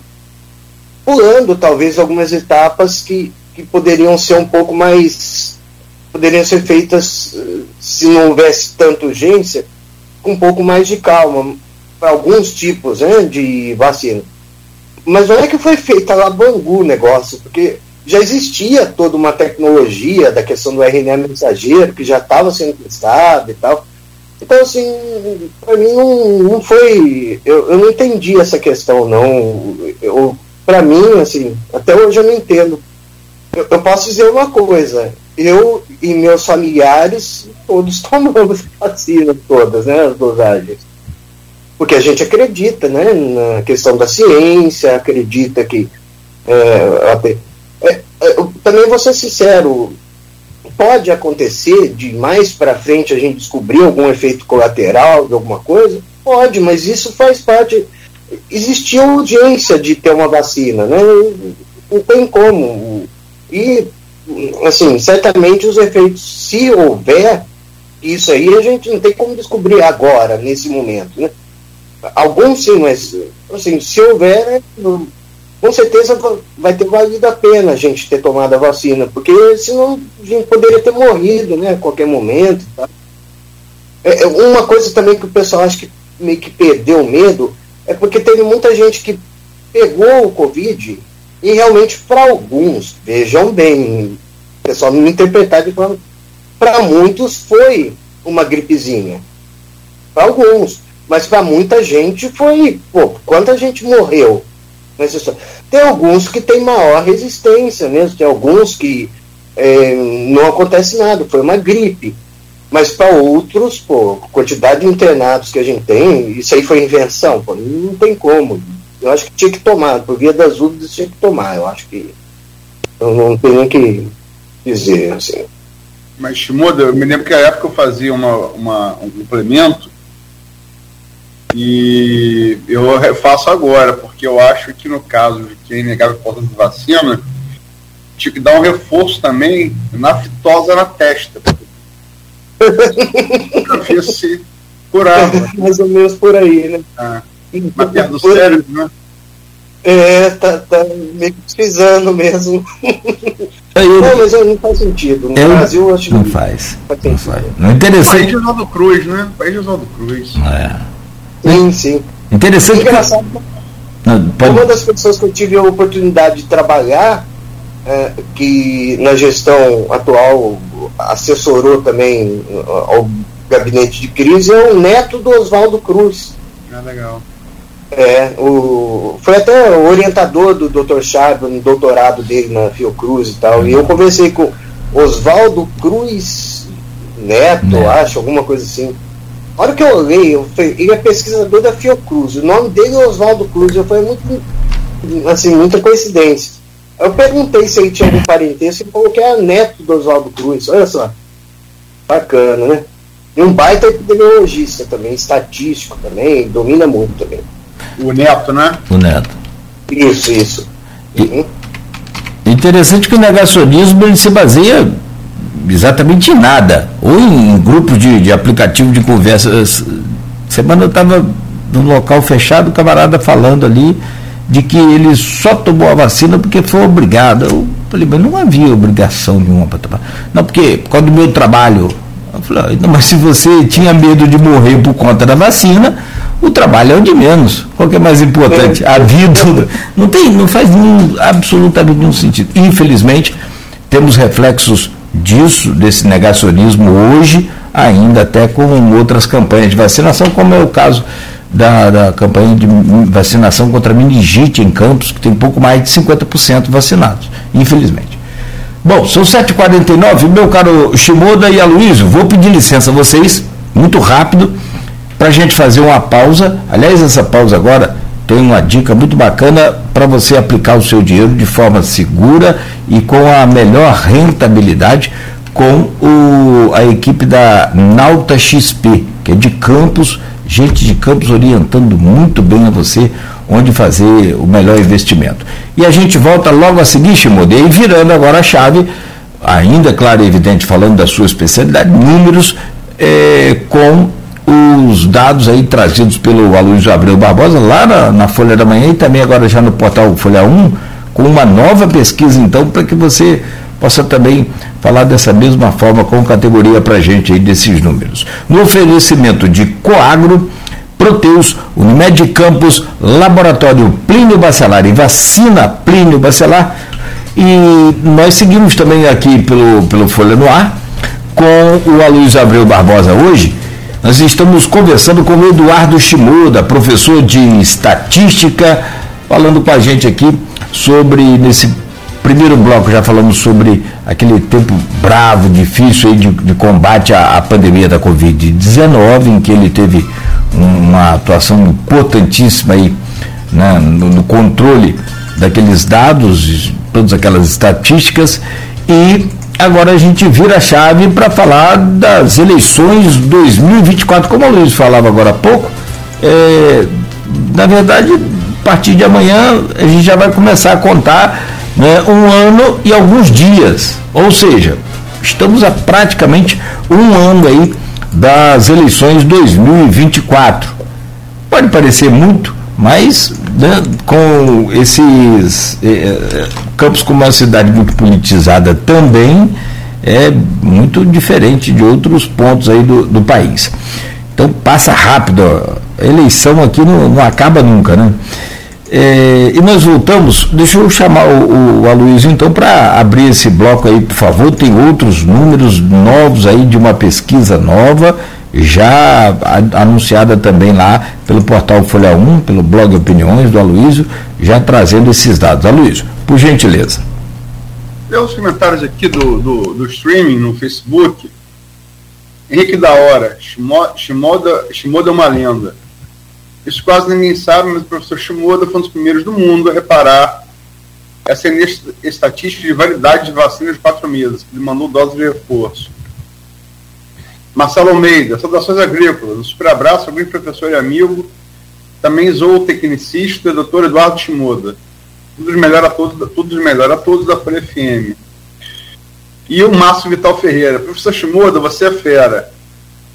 pulando talvez algumas etapas que, que poderiam ser um pouco mais poderiam ser feitas, eh, se não houvesse tanta urgência, com um pouco mais de calma, para alguns tipos né, de vacina. Mas não é que foi feita lá Bangu o negócio, porque já existia toda uma tecnologia da questão do RNA mensageiro, que já estava sendo testado e tal. Então, assim, para mim não, não foi. Eu, eu não entendi essa questão, não. Para mim, assim, até hoje eu não entendo. Eu, eu posso dizer uma coisa: eu e meus familiares, todos tomamos vacinas todas, né, as dosagens. Porque a gente acredita, né, na questão da ciência, acredita que é, é, é, também vou ser sincero, pode acontecer de mais para frente a gente descobrir algum efeito colateral de alguma coisa? Pode, mas isso faz parte. Existia urgência de ter uma vacina, né? Não tem como. E assim, certamente os efeitos, se houver isso aí, a gente não tem como descobrir agora, nesse momento, né? Alguns sim, mas assim, se houver, com certeza vai ter valido a pena a gente ter tomado a vacina, porque senão a gente poderia ter morrido, né, a qualquer momento. Tá? É, é uma coisa também que o pessoal acha que meio que perdeu medo é porque teve muita gente que pegou o Covid e realmente, para alguns, vejam bem, pessoal não interpretar de forma. Para muitos foi uma gripezinha. Para alguns. Mas para muita gente foi. Pô, quanta gente morreu? Tem alguns que têm maior resistência mesmo, tem alguns que é, não acontece nada, foi uma gripe. Mas para outros, pô, quantidade de internados que a gente tem, isso aí foi invenção, pô, não tem como. Eu acho que tinha que tomar, por via das dúvidas tinha que tomar. Eu acho que eu não tem nem que dizer assim. Mas muda, eu me lembro que a época eu fazia uma, uma, um complemento e eu refaço agora, porque eu acho que no caso de quem negava a falta de vacina, tinha que dar um reforço também na fitosa na testa. Para se curava. Mais ou menos por aí, né? Ah. Mas perto do cérebro, né? É, tá, tá meio que precisando mesmo. Eu, não, mas não faz sentido. No eu, Brasil, acho não que faz. Faz não faz. Não interessante. País de Oswaldo Cruz, né? País de Oswaldo Cruz. É. Sim, sim. Interessante. Engraçado. Uma das pessoas que eu tive a oportunidade de trabalhar, é, que na gestão atual assessorou também ao gabinete de crise, é o neto do Oswaldo Cruz. Ah, legal. É, o, foi até o orientador do Dr. Chave no doutorado dele na Fiocruz e tal. E eu conversei com Oswaldo Cruz Neto, Neto, acho, alguma coisa assim. A hora que eu olhei, eu falei, ele é pesquisador da Fiocruz. O nome dele é Oswaldo Cruz. Eu falei, muito, assim, muita coincidência. Eu perguntei se ele tinha algum parentesco, ele falou que era neto do Oswaldo Cruz. Olha só. Bacana, né? E um baita epidemiologista também, estatístico também, domina muito também. O Neto, né? O Neto. Isso, isso. Uhum. Interessante que o negacionismo ele se baseia exatamente em nada, ou em, em grupos de, de aplicativo de conversa. Semana eu estava num local fechado, o camarada falando ali de que ele só tomou a vacina porque foi obrigado. Eu falei, mas não havia obrigação nenhuma para tomar. Não, porque por causa do meu trabalho. Eu falei, não, mas se você tinha medo de morrer por conta da vacina, o trabalho é o de menos. Qual que é mais importante? A vida. Não, tem, não faz nenhum, absolutamente nenhum sentido. Infelizmente, temos reflexos disso, desse negacionismo hoje, ainda até com outras campanhas de vacinação, como é o caso da, da campanha de vacinação contra meningite em Campos, que tem pouco mais de 50% vacinados, infelizmente. Bom, são 7h49, meu caro Shimoda e Aloysio, vou pedir licença a vocês, muito rápido, para a gente fazer uma pausa. Aliás, essa pausa agora tem uma dica muito bacana para você aplicar o seu dinheiro de forma segura e com a melhor rentabilidade com o, a equipe da Nauta XP, que é de Campos, gente de Campos orientando muito bem a você onde fazer o melhor investimento. E a gente volta logo a seguir, Shimoda, e virando agora a chave, ainda claro e evidente, falando da sua especialidade, números é, com os dados aí trazidos pelo Aloysio Abreu Barbosa lá na, na, Folha da Manhã e também agora já no portal Folha 1, com uma nova pesquisa então, para que você possa também falar dessa mesma forma com categoria para a gente aí desses números. No oferecimento de Coagro, Proteus, Unimed Campos, Laboratório Plínio Bacelar e Vacina Plínio Bacelar. E nós seguimos também aqui pelo, pelo Folha no Ar com o Aloysio Abreu Barbosa hoje. Nós estamos conversando com o Eduardo Shimoda, professor de estatística, falando com a gente aqui sobre, nesse primeiro bloco, já falamos sobre aquele tempo bravo, difícil de, de combate à, à, pandemia da Covid-19, em que ele teve uma atuação importantíssima aí né, no, no controle daqueles dados, todas aquelas estatísticas, e agora a gente vira a chave para falar das eleições 2024, como a Luiz falava agora há pouco, é, na verdade, a partir de amanhã a gente já vai começar a contar né, um ano e alguns dias. Ou seja, estamos a praticamente um ano aí das eleições 2024. Pode parecer muito, mas né, com esses eh, eh, campos como uma cidade muito politizada também é muito diferente de outros pontos aí do, do país. Então passa rápido, a eleição aqui não, não acaba nunca, né? É, e nós voltamos, deixa eu chamar o, o Aloysio então para abrir esse bloco aí, por favor. Tem outros números novos aí de uma pesquisa nova, já anunciada também lá pelo portal Folha 1, pelo blog Opiniões do Aloysio, já trazendo esses dados. Aloysio, por gentileza. Tem os comentários aqui do, do, do, streaming no Facebook. Henrique da Hora, Shimoda, Shimoda é uma lenda. Isso quase ninguém sabe, mas o professor Shimoda foi um dos primeiros do mundo a reparar essa estatística de validade de vacinas de quatro meses, ele mandou doses de reforço. Marcelo Almeida, saudações agrícolas, um super abraço, alguém professor e amigo, também zootecnicista, doutor Eduardo Shimoda. Tudo de melhor a todos, tudo de melhor a todos da Folha FM. E o Márcio Vital Ferreira, professor Shimoda, você é fera.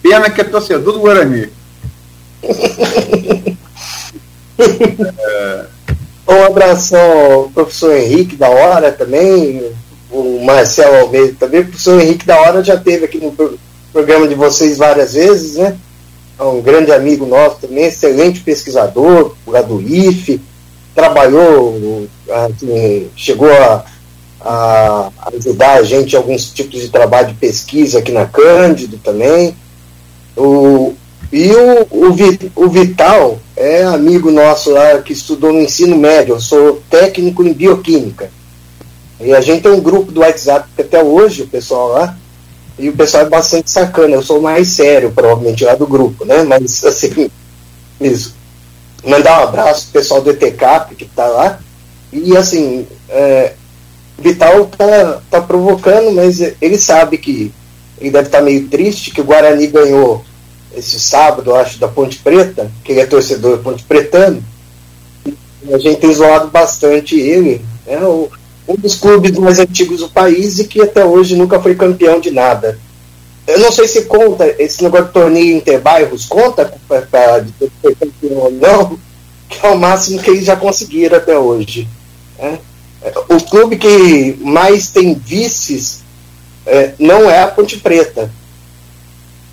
Pena que é torcedor do Guarani. é... Um abração ao professor Henrique da Hora também, o Marcelo Almeida também. O professor Henrique da Hora já teve aqui no programa de vocês várias vezes, né? É um grande amigo nosso também, excelente pesquisador, lá do IFE, trabalhou, assim, chegou a, a, ajudar a gente em alguns tipos de trabalho de pesquisa aqui na Cândido também. O, e o, o, o Vital é amigo nosso lá que estudou no ensino médio, eu sou técnico em bioquímica. E a gente tem um grupo do WhatsApp até hoje, o pessoal lá, e o pessoal é bastante sacana, eu sou mais sério, provavelmente, lá do grupo, né? Mas assim, isso. Mandar um abraço pro pessoal do ETCAP que tá lá. E assim, é, Vital tá, tá provocando, mas ele sabe que ele deve estar meio triste que o Guarani ganhou esse sábado, acho, da Ponte Preta, que ele é torcedor ponte pretano. A gente tem zoado bastante ele. É o, um dos clubes mais antigos do país e que até hoje nunca foi campeão de nada. Eu não sei se conta, esse negócio de torneio interbairros conta para ser campeão ou não, que é o máximo que eles já conseguiram até hoje. Né? O clube que mais tem vices é, não é a Ponte Preta,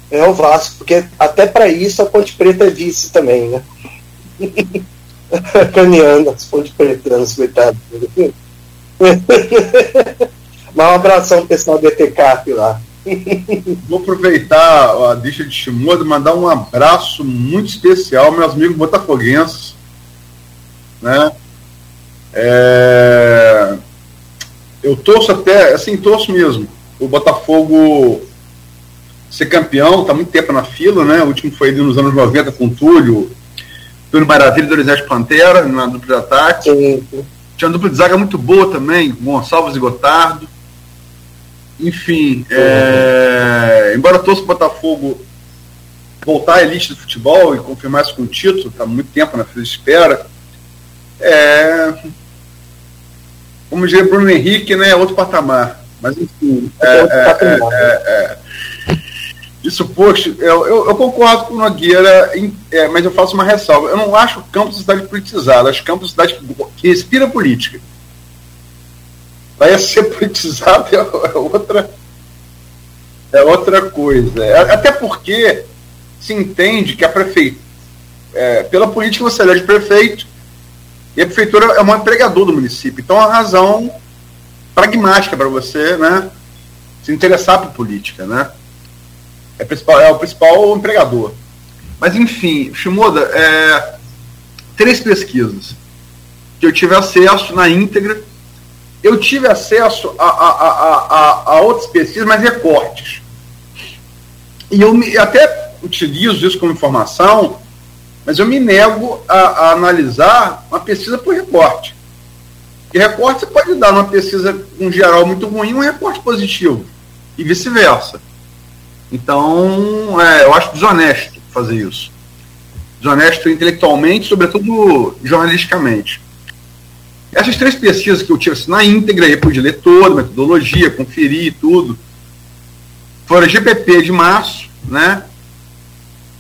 é o Vasco, porque até para isso a Ponte Preta é vice também, né? Caminhando as Ponte Pretanas, coitado. Mas um abração pessoal do ETCAP lá. Vou aproveitar a deixa de Shimoda e mandar um abraço muito especial meus amigos botafoguenses. Né? É... Eu torço até, assim, torço mesmo. O Botafogo ser campeão, está muito tempo na fila, né? O último foi nos anos 90 com o Túlio, Túlio Maravilha do Exército Pantera, na dupla de ataque. Sim. Tinha uma dupla de zaga muito boa também, Gonçalves e Gotardo. Enfim, é, embora torça o Botafogo voltar à elite do futebol e confirmar isso com o título, está muito tempo na fila de espera. É, como dizer Bruno Henrique, né, outro patamar. Mas enfim, é, é, é, é isso, posto, eu, eu, eu, concordo com o Nogueira, em, é, mas eu faço uma ressalva. Eu não acho o campus cidade politizado, acho campus cidade que, respira política. Vai ser politizado é, é, outra, é outra coisa. É, até porque se entende que a prefeitura, é, pela política você elege prefeito, e a prefeitura é um empregador do município. Então, a razão pragmática para você né, se interessar por política. Né? É, principal, é o principal empregador. Mas enfim, Shimoda, é, três pesquisas que eu tive acesso na íntegra. Eu tive acesso a, a, a, a, outras pesquisas, mas recortes. E eu me, até utilizo isso como informação, mas eu me nego a, analisar uma pesquisa por recorte. E recorte você pode dar numa pesquisa, um geral muito ruim, um recorte positivo. E vice-versa. Então, é, eu acho desonesto fazer isso. Desonesto intelectualmente, sobretudo jornalisticamente. Essas três pesquisas que eu tive assim, na íntegra, eu pude ler toda, metodologia, conferir tudo, foram GPP de março, né?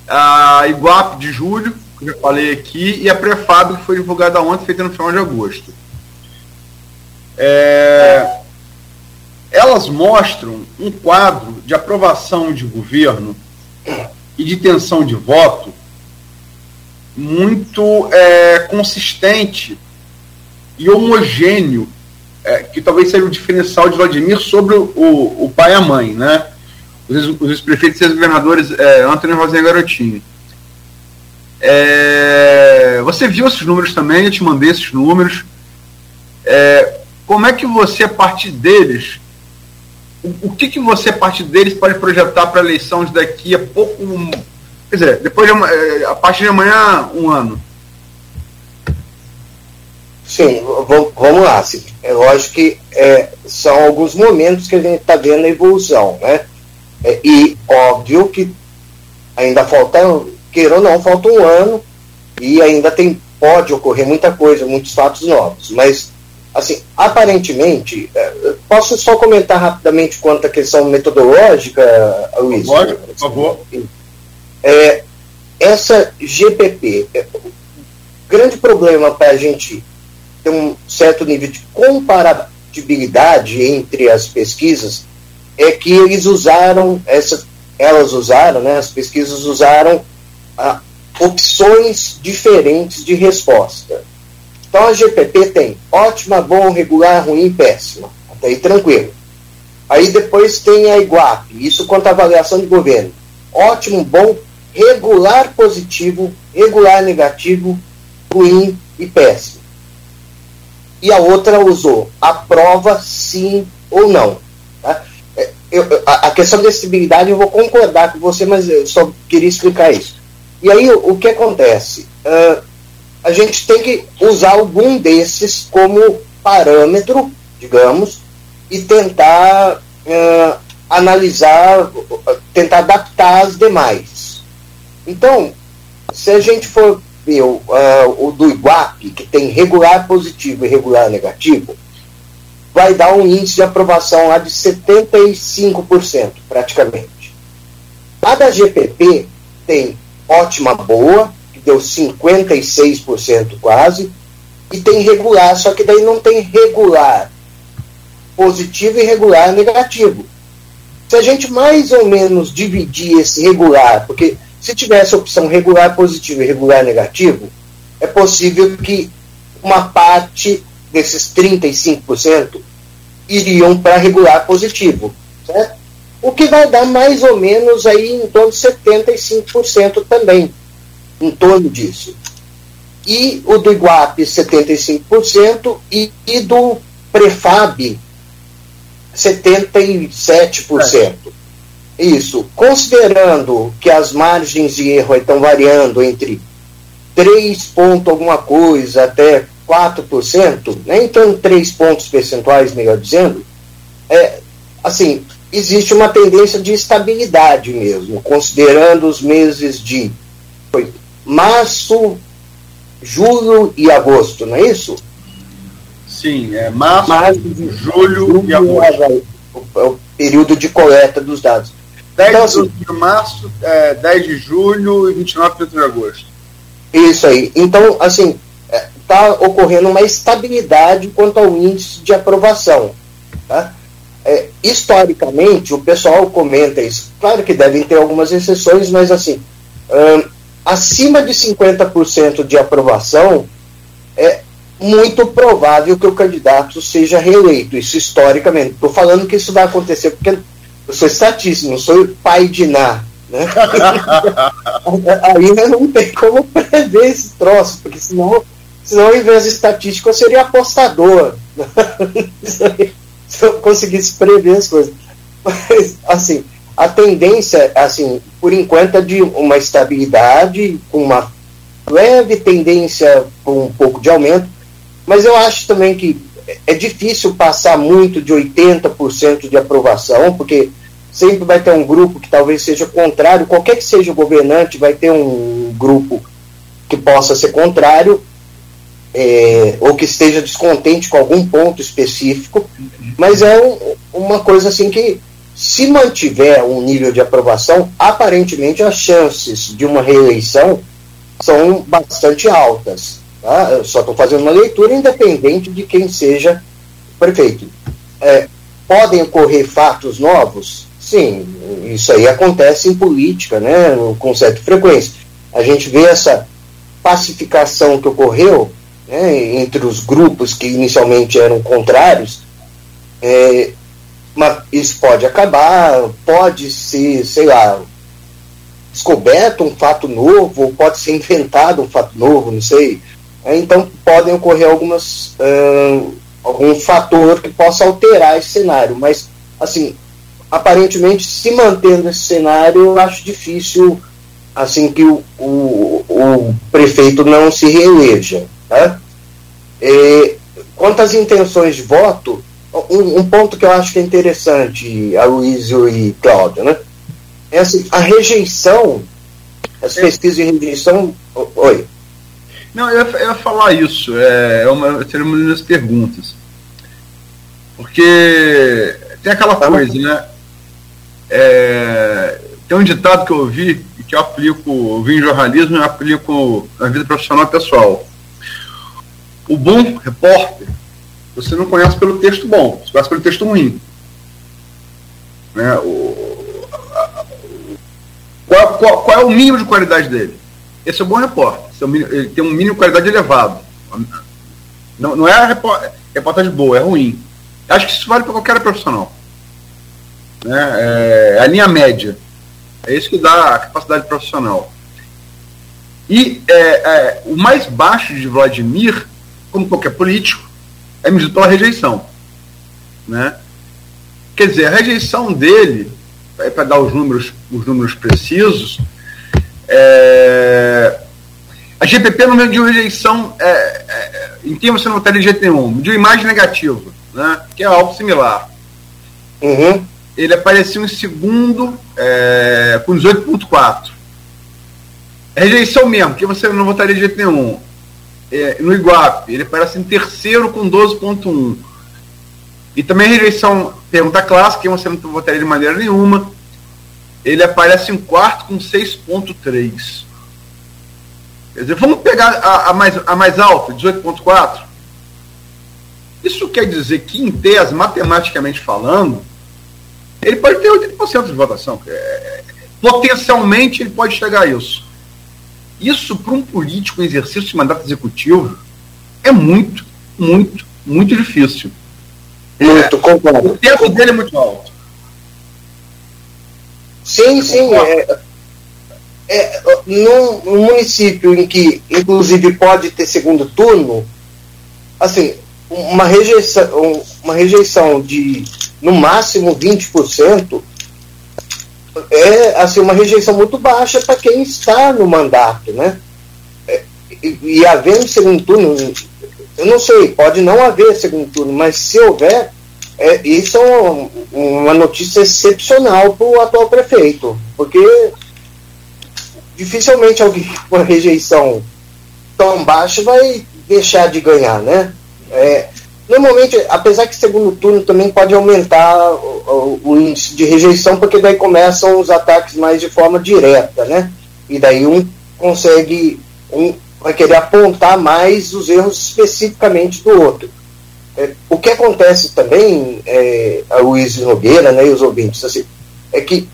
a Iguap de julho, que eu já falei aqui, e a Prefab, que foi divulgada ontem, feita no final de agosto. É, elas mostram um quadro de aprovação de governo e de tensão de voto muito é, consistente e homogêneo, é, que talvez seja o diferencial de Vladimir sobre o, o, pai e a mãe, né? Os, os prefeitos e os governadores é, Antônio Rosinha Garotinho. É, você viu esses números também, eu te mandei esses números. É, como é que você, a partir deles, o, que, que você, a partir deles, pode projetar para a eleição de daqui a pouco? Quer dizer, depois de, é, a partir de amanhã, um ano. Sim, vamos lá. É lógico que é, são alguns momentos que a gente está vendo a evolução, né? É, e óbvio que ainda falta, queira ou não, falta um ano e ainda tem pode ocorrer muita coisa, muitos fatos novos, mas assim, aparentemente, é, posso só comentar rapidamente quanto à questão metodológica, Luiz? Pode, por favor. É, essa GPP, é, o grande problema para a gente ter um certo nível de comparabilidade entre as pesquisas é que eles usaram, essa, elas usaram, né, as pesquisas usaram ah, opções diferentes de resposta. Então a GPP tem ótima, bom, regular, ruim, péssima. Até aí tranquilo. Aí depois tem a IGUAP, isso quanto à avaliação de governo. Ótimo, bom, regular positivo, regular negativo, ruim e péssimo. E a outra usou aprova sim ou não. Tá? É, eu, a, questão da acessibilidade eu vou concordar com você, mas eu só queria explicar isso. E aí o, o que acontece? Uh, a gente tem que usar algum desses como parâmetro, digamos, e tentar uh, analisar, tentar adaptar as demais. Então, se a gente for ver uh, o do Iguape, que tem regular positivo e regular negativo, vai dar um índice de aprovação lá de 75%, praticamente. A da GPP tem ótima boa, que deu 56% quase, e tem regular, só que daí não tem regular positivo e regular negativo. Se a gente mais ou menos dividir esse regular, porque se tivesse a opção regular positivo e regular negativo, é possível que uma parte desses 35% iriam para regular positivo, certo? O que vai dar mais ou menos aí em torno de 75% também, em torno disso. E o do Iguape 75% e, e do Prefab 77%. É. Isso. Considerando que as margens de erro estão variando entre 3 pontos alguma coisa até 4%, né? então 3 pontos percentuais, melhor dizendo, é, assim, existe uma tendência de estabilidade mesmo, considerando os meses de março, julho e agosto, não é isso? Sim, é março, março julho, julho, e agosto. É o período de coleta dos dados. 10 então, assim, de março, é, 10 de julho e 29 de agosto. Isso aí. Então, assim, está é, ocorrendo uma estabilidade quanto ao índice de aprovação. Tá? É, historicamente, o pessoal comenta isso. Claro que devem ter algumas exceções, mas assim, hum, acima de 50% de aprovação, é muito provável que o candidato seja reeleito. Isso historicamente. Estou falando que isso vai acontecer porque eu sou estatístico, não sou pai de Ná. Né? Aí não tem como prever esse troço, porque senão, senão em vez de estatístico, eu seria apostador. Se eu conseguisse prever as coisas. Mas, assim, a tendência, assim, por enquanto, é de uma estabilidade, com uma leve tendência com um pouco de aumento, mas eu acho também que é difícil passar muito de 80% de aprovação, porque sempre vai ter um grupo que talvez seja contrário, qualquer que seja o governante, vai ter um grupo que possa ser contrário, é, ou que esteja descontente com algum ponto específico, mas é um, uma coisa assim que, se mantiver um nível de aprovação, aparentemente as chances de uma reeleição são bastante altas. Tá? Eu só estou fazendo uma leitura independente de quem seja prefeito. É, podem ocorrer fatos novos? Sim, isso aí acontece em política, né, com certa frequência. A gente vê essa pacificação que ocorreu né, entre os grupos que inicialmente eram contrários, é, mas isso pode acabar, pode ser, sei lá, descoberto um fato novo, ou pode ser inventado um fato novo, não sei. É, então podem ocorrer algumas uh, algum fator que possa alterar esse cenário, mas assim aparentemente se mantendo esse cenário eu acho difícil assim que o, o, o prefeito não se reeleja, tá? E, quanto às intenções de voto, um, um, ponto que eu acho que é interessante, Aloysio e Cláudio, né? É assim, a rejeição, as pesquisas de rejeição. Oi. Não, eu ia, eu ia falar isso. É, é uma, seria uma das perguntas. Porque tem aquela tá coisa, né? É, tem um ditado que eu ouvi e que eu aplico, eu vi em jornalismo e eu aplico na vida profissional e pessoal. O bom repórter, você não conhece pelo texto bom, você conhece pelo texto ruim. Né? O, a, qual, qual, qual é o mínimo de qualidade dele? Esse é o bom repórter ele tem um mínimo de qualidade elevado. Não, não é a reportagem boa, é ruim. Acho que isso vale para qualquer profissional. Né? É, é a linha média. É isso que dá a capacidade profissional. E é, é, o mais baixo de Vladimir, como qualquer político, é medido pela rejeição. Né? Quer dizer, a rejeição dele, para dar os números, os números precisos, é, a GPP não mediu rejeição é, é, em termos você não está de jeito nenhum, mediu imagem negativa, né, que é algo similar. Uhum. ele apareceu em segundo é, com 18,4. Rejeição mesmo, que você não votaria de jeito nenhum. É, no Iguape, ele aparece em terceiro com 12,1. E também rejeição, pergunta clássica, que você não votaria de maneira nenhuma. Ele aparece em quarto com 6,3. Quer dizer, vamos pegar a, a mais, a mais alta, 18,4. Isso quer dizer que, em tese, matematicamente falando, ele pode ter 80% de votação. É, potencialmente ele pode chegar a isso. Isso, para um político em exercício de mandato executivo, é muito, muito, muito difícil. Muito, é, concordo. O tempo dele é muito alto. Sim, sim. É, é, num, num município em que, inclusive, pode ter segundo turno, assim, uma rejeição, uma rejeição de no máximo 20% é assim uma rejeição muito baixa para quem está no mandato, né? É, e, e havendo segundo turno, eu não sei, pode não haver segundo turno, mas se houver, é, isso é uma, uma notícia excepcional para o atual prefeito, porque dificilmente alguém com rejeição tão baixa vai deixar de ganhar, né? É, normalmente, apesar que segundo turno também pode aumentar o, o, o, índice de rejeição, porque daí começam os ataques mais de forma direta, né? E daí um consegue, um vai querer apontar mais os erros especificamente do outro. É, o que acontece também, é, a Luiz Nogueira né, e os ouvintes, assim, é que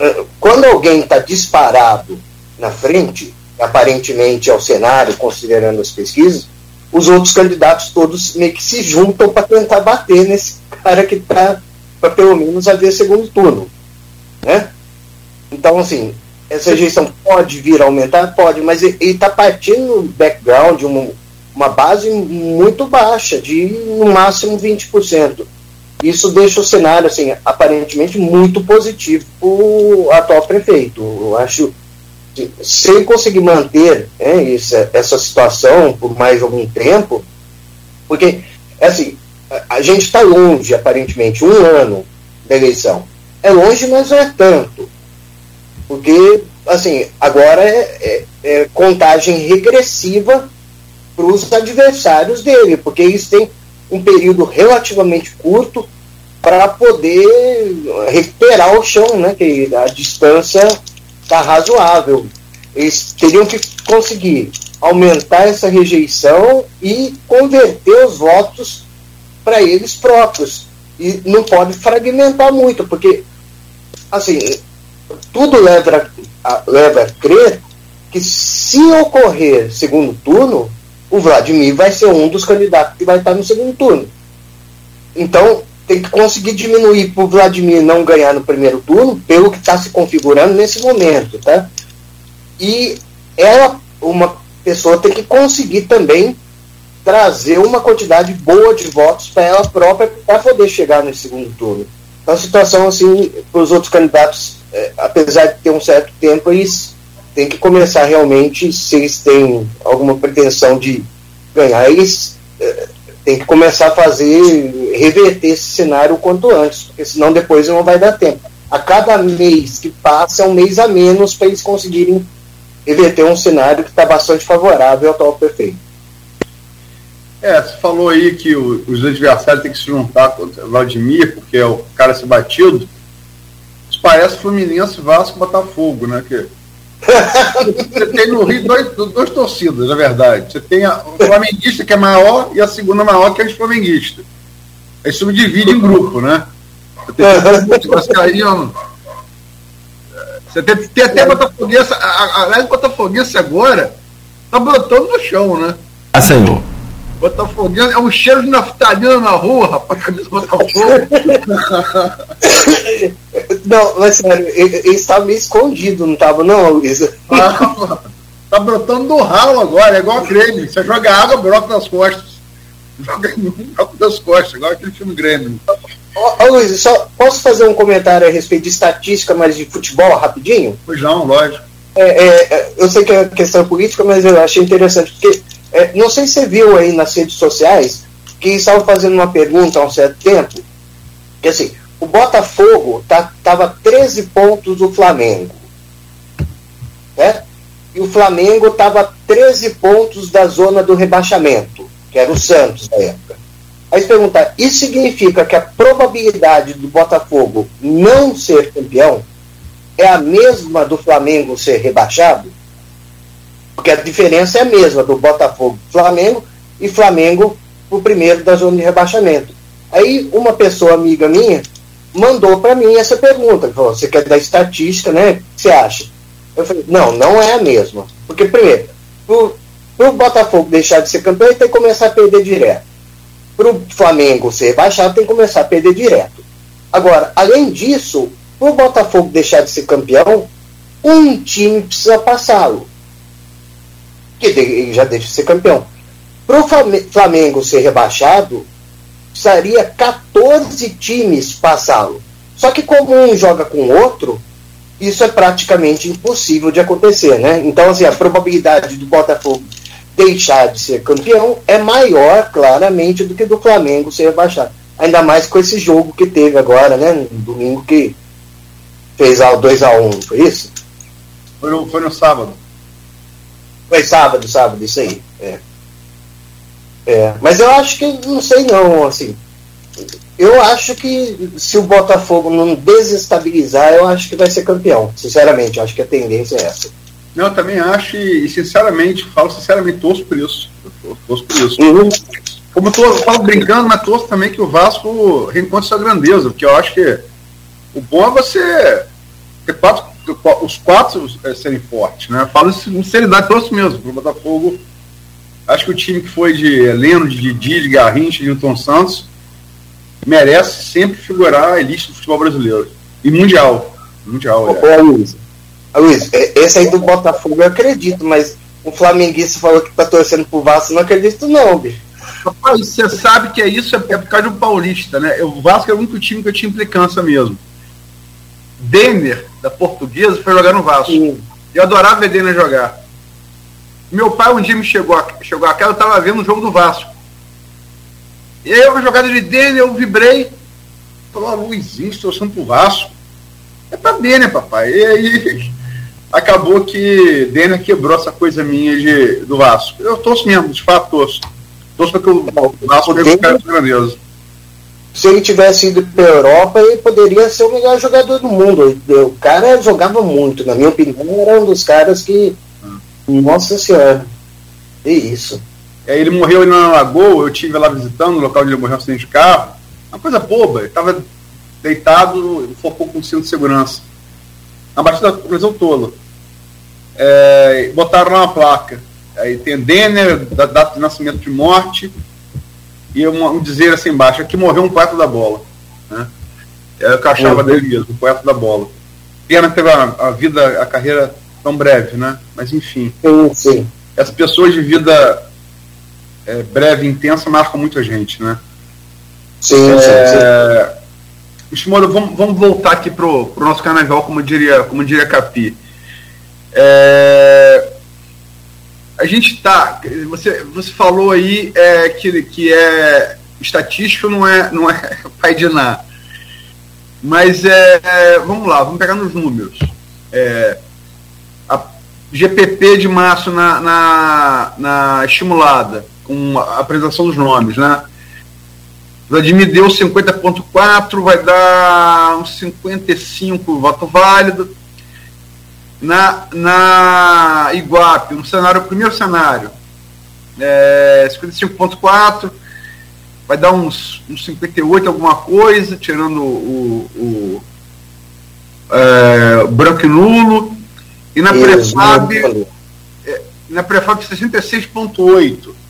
é, quando alguém está disparado na frente, aparentemente ao cenário, considerando as pesquisas, os outros candidatos todos meio que se juntam para tentar bater nesse cara que está para pelo menos haver segundo turno. Né? Então, assim, essa rejeição pode vir a aumentar? Pode, mas ele está partindo do background, uma, uma base muito baixa, de no máximo 20%. Isso deixa o cenário, assim, aparentemente muito positivo para o atual prefeito. Eu acho se ele conseguir manter né, essa, essa situação por mais algum tempo, porque, assim, a, a gente está longe, aparentemente, um ano da eleição. É longe, mas não é tanto. Porque, assim, agora é, é, é contagem regressiva para os adversários dele, porque eles têm um período relativamente curto para poder recuperar o chão, né? Que a distância está razoável. Eles teriam que conseguir aumentar essa rejeição e converter os votos para eles próprios. E não pode fragmentar muito, porque assim, tudo leva a, leva a crer que se ocorrer segundo turno, o Vladimir vai ser um dos candidatos que vai estar no segundo turno. Então, tem que conseguir diminuir para o Vladimir não ganhar no primeiro turno, pelo que está se configurando nesse momento, tá? E ela, uma pessoa, tem que conseguir também trazer uma quantidade boa de votos para ela própria para poder chegar no segundo turno. Então, a situação, assim, para os outros candidatos, é, apesar de ter um certo tempo, eles têm que começar realmente, se eles têm alguma pretensão de ganhar, eles é, tem que começar a fazer, reverter esse cenário o quanto antes, porque senão depois não vai dar tempo. A cada mês que passa é um mês a menos para eles conseguirem reverter um cenário que está bastante favorável ao atual prefeito. É, você falou aí que o, os adversários têm que se juntar contra o Vladimir, porque é o cara se batido. Isso parece Fluminense, Vasco Botafogo, né? Que você tem no Rio dois, duas torcidas, na verdade. Você tem a, o flamenguista que é maior e a segunda maior que é o flamenguista. Aí subdivide em grupo, né? Você tem Vascaíno. Você tem, tem até Botafoguense. Aliás, Botafoguense agora tá brotando no chão, né? Ah, senhor. Botafoguense é um cheiro de naftalina na rua, rapaz, camisa Botafogo. não, mas sério, ele, ele estava meio escondido, não estava, não, Luísa? Tá brotando do ralo agora, é igual a Grêmio. Você joga água, brota das costas. Joga brota das costas, igual aquele filme Grêmio. Ô, ô Luiz, só posso fazer um comentário a respeito de estatística, mas de futebol rapidinho? Pois não, lógico. É, é, é eu sei que é questão política, mas eu achei interessante, porque é, não sei se você viu aí nas redes sociais que estavam fazendo uma pergunta há um certo tempo, que assim, o Botafogo estava tá, 13 pontos do Flamengo. Né? E o Flamengo estava 13 pontos da zona do rebaixamento, que era o Santos na época. Aí você pergunta, isso significa que a probabilidade do Botafogo não ser campeão é a mesma do Flamengo ser rebaixado? Porque a diferença é a mesma do Botafogo Flamengo e Flamengo o primeiro da zona de rebaixamento. Aí uma pessoa amiga minha mandou para mim essa pergunta. Falou, você quer dar estatística, né? O que você acha? Eu falei, não, não é a mesma. Porque, primeiro, para o Botafogo deixar de ser campeão, ele tem que começar a perder direto. Para o Flamengo ser rebaixado, tem que começar a perder direto. Agora, além disso, para o Botafogo deixar de ser campeão, um time precisa passá-lo. Que ele já deixa de ser campeão. Para o Flamengo ser rebaixado, precisaria 14 times passá-lo. Só que como um joga com o outro, isso é praticamente impossível de acontecer, né? Então, assim, a probabilidade do Botafogo deixar de ser campeão é maior, claramente, do que do Flamengo ser rebaixado. Ainda mais com esse jogo que teve agora, né? No domingo que fez ao 2x1, um, foi isso? Foi no, foi no sábado. Foi sábado, sábado, isso aí. É. É, mas eu acho que, não sei não, assim, eu acho que se o Botafogo não desestabilizar, eu acho que vai ser campeão, sinceramente, eu acho que a tendência é essa. Não, eu também acho e, sinceramente, falo sinceramente, torço por isso. Torço por isso. Uhum. Como eu falo brincando, mas torço também que o Vasco reencontre sua grandeza, porque eu acho que o bom é você ter quatro, os quatro é, serem fortes, né? Falo isso com sinceridade, torço mesmo, para o Botafogo Acho que o time que foi de Heleno, de Didi, de Garrincha, de Newton Santos, merece sempre figurar a elite do futebol brasileiro. E mundial. Mundial. É. Luiz, Luiz, esse aí do Botafogo eu acredito, mas o flamenguista falou que tá torcendo pro Vasco, não acredito não, bicho. Rapaz, você sabe que é isso, é, é por causa do Paulista, né? O Vasco é o único time que eu tinha implicância mesmo. Denner, da Portuguesa, foi jogar no Vasco. Sim. Eu adorava ver Denner jogar. Meu pai um dia me chegou, chegou aquela, eu estava vendo o jogo do Vasco. E aí uma jogada de Denner, eu vibrei. Falou, ah, Luizinho, torcendo pro Vasco. É pra Denner, papai. E aí acabou que Denner quebrou essa coisa minha de, do Vasco. Eu torço mesmo, de fato torço. Torço para que o Vasco recupere sua grandeza. Se ele tivesse ido para a Europa, ele poderia ser o melhor jogador do mundo. O cara jogava muito, na minha opinião, era um dos caras que nossa Senhora. Que isso. Ele morreu na Lagoa, eu estive lá visitando o local onde ele morreu, um acidente de carro. Uma coisa boba, ele estava deitado, focou com o cinto de segurança. Na batida da tola. É, botaram lá uma placa. Aí tem Denner, da data de nascimento de morte, e um, um dizer assim embaixo, aqui morreu um poeta da bola. Né? É o que eu achava uhum. dele mesmo, o poeta da bola. Pena que teve a, a vida, a carreira tão breve, né? Mas enfim. Sim, sim. Essas pessoas de vida é, breve e intensa marcam muita gente, né? Sim, é, sim, sim. vamos, vamos voltar aqui pro, pro nosso carnaval, como diria, como diria Capi. É, a gente tá. Você, você falou aí é, que, que é estatístico não é, não é pai de nada. Mas é, vamos lá, vamos pegar nos números. É, GPP de março na, na, na estimulada, com a apresentação dos nomes, né? Vladimir deu 50,4, vai dar uns 55 voto válido. Na, na Iguape, um cenário, o primeiro cenário, é, 55,4, vai dar uns, uns 58, alguma coisa, tirando o, o, o é, branco e nulo. E na Prefab, é, na Prefab 66,8.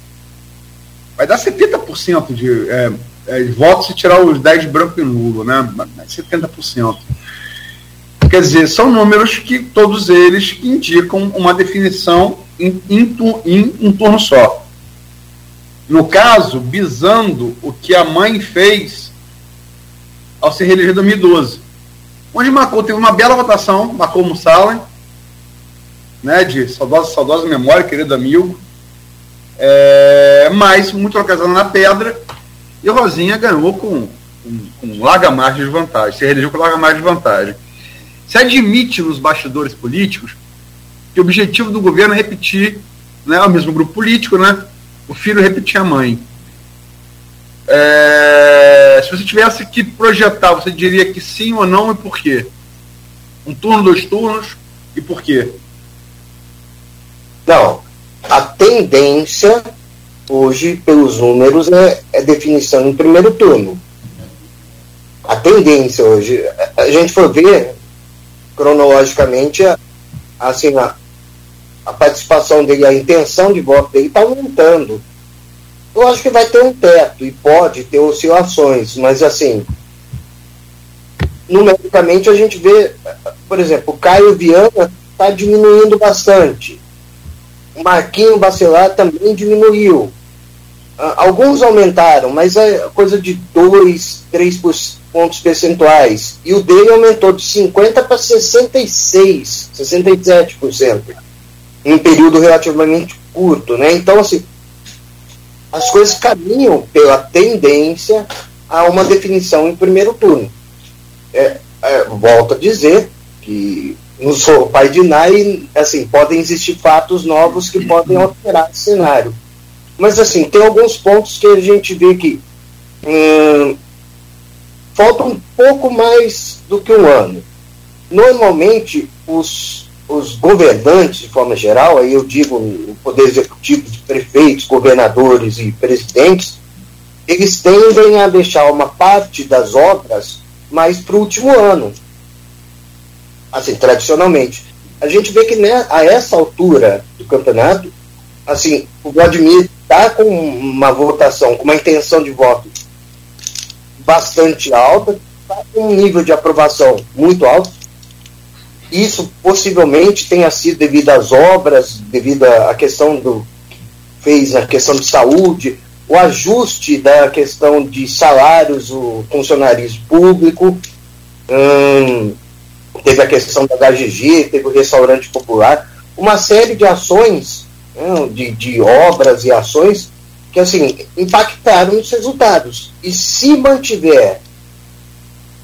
Vai dar 70% de, é, é, de votos se tirar os 10 de branco e nulo, né? 70%. Quer dizer, são números que todos eles indicam uma definição em, em, em um turno só. No caso, visando o que a mãe fez ao se reeleger em 2012. Onde marcou, teve uma bela votação, marcou o Mussalen, né, de saudosa, saudosa memória, querido amigo, é, mas muito localizado na pedra, e Rosinha ganhou com com, com larga margem de vantagem, se reelegeu com larga margem de vantagem. Se admite nos bastidores políticos que o objetivo do governo é repetir, né, o mesmo grupo político, né, o filho repetir a mãe. É, se você tivesse que projetar, você diria que sim ou não e por quê? Um turno, dois turnos e por quê? Não. A tendência hoje, pelos números, é, é definição em primeiro turno. A tendência hoje, a gente for ver cronologicamente, assim, a, a participação dele, a intenção de voto dele está aumentando. Eu acho que vai ter um teto e pode ter oscilações, mas assim, numericamente a gente vê, por exemplo, o Caio Viana está diminuindo bastante. O Marquinho Bacelar também diminuiu. Ah, alguns aumentaram, mas é coisa de 2, 3 pontos percentuais. E o dele aumentou de 50% para 66%, 67%, em um período relativamente curto. Né? Então, assim, as coisas caminham pela tendência a uma definição em primeiro turno. É, é, volto a dizer que não sou pai de Nai, assim, podem existir fatos novos que podem alterar esse cenário. Mas, assim, tem alguns pontos que a gente vê que hum, falta um pouco mais do que um ano. Normalmente, os, os governantes, de forma geral, aí eu digo o Poder Executivo de prefeitos, governadores e presidentes, eles tendem a deixar uma parte das obras mais para o último ano. Assim, tradicionalmente. A gente vê que né, a essa altura do campeonato, assim, o Vladimir está com uma votação, com uma intenção de voto bastante alta, está com um nível de aprovação muito alto. Isso possivelmente tenha sido devido às obras, devido à questão do fez a questão de saúde, o ajuste da questão de salários, o funcionarismo público, hum, teve a questão da HGG, teve o restaurante popular, uma série de ações, hum, de, de obras e ações que assim impactaram os resultados. E se mantiver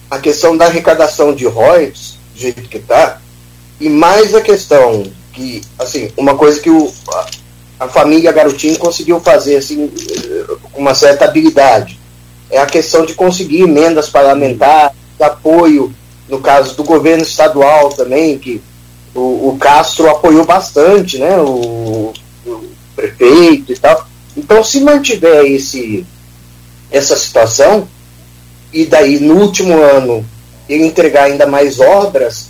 a questão da arrecadação de royalties do jeito que está, e mais a questão que, assim, uma coisa que o, a, a família Garotinho conseguiu fazer assim, com uma certa habilidade, é a questão de conseguir emendas parlamentares, apoio, no caso do governo estadual também, que o, o Castro apoiou bastante, né, o, o prefeito e tal. Então, se mantiver esse, essa situação, e daí no último ano ele entregar ainda mais obras,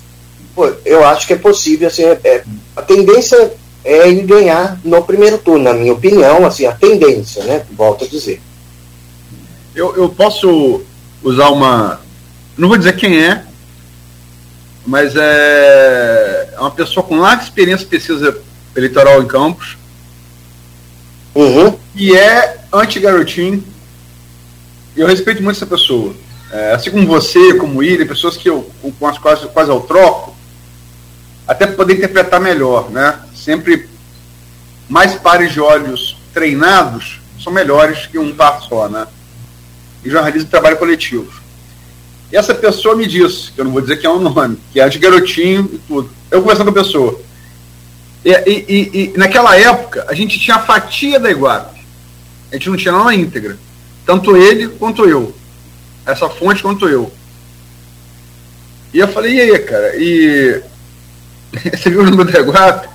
pô, eu acho que é possível. Assim, é, é, a tendência é ele ganhar no primeiro turno, na minha opinião, assim, a tendência, né? Volto a dizer. Eu, eu posso usar uma. Não vou dizer quem é, mas é, é uma pessoa com larga experiência de pesquisa eleitoral em Campos, Uhum. E é anti-garotinho. E eu respeito muito essa pessoa. É, assim como você, como ele, pessoas que eu, com as quais, quais eu troco, até para poder interpretar melhor, né? Sempre mais pares de olhos treinados são melhores que um par só, né? E jornalismo e trabalho coletivo. E essa pessoa me disse, que eu não vou dizer que é um nome, que é de garotinho e tudo. Eu conversando com a pessoa. E, e, e, naquela época, a gente tinha a fatia da Iguape. A gente não tinha ela íntegra. Tanto ele quanto eu. Essa fonte quanto eu. E eu falei, e aí, cara? E você viu o número da Iguape?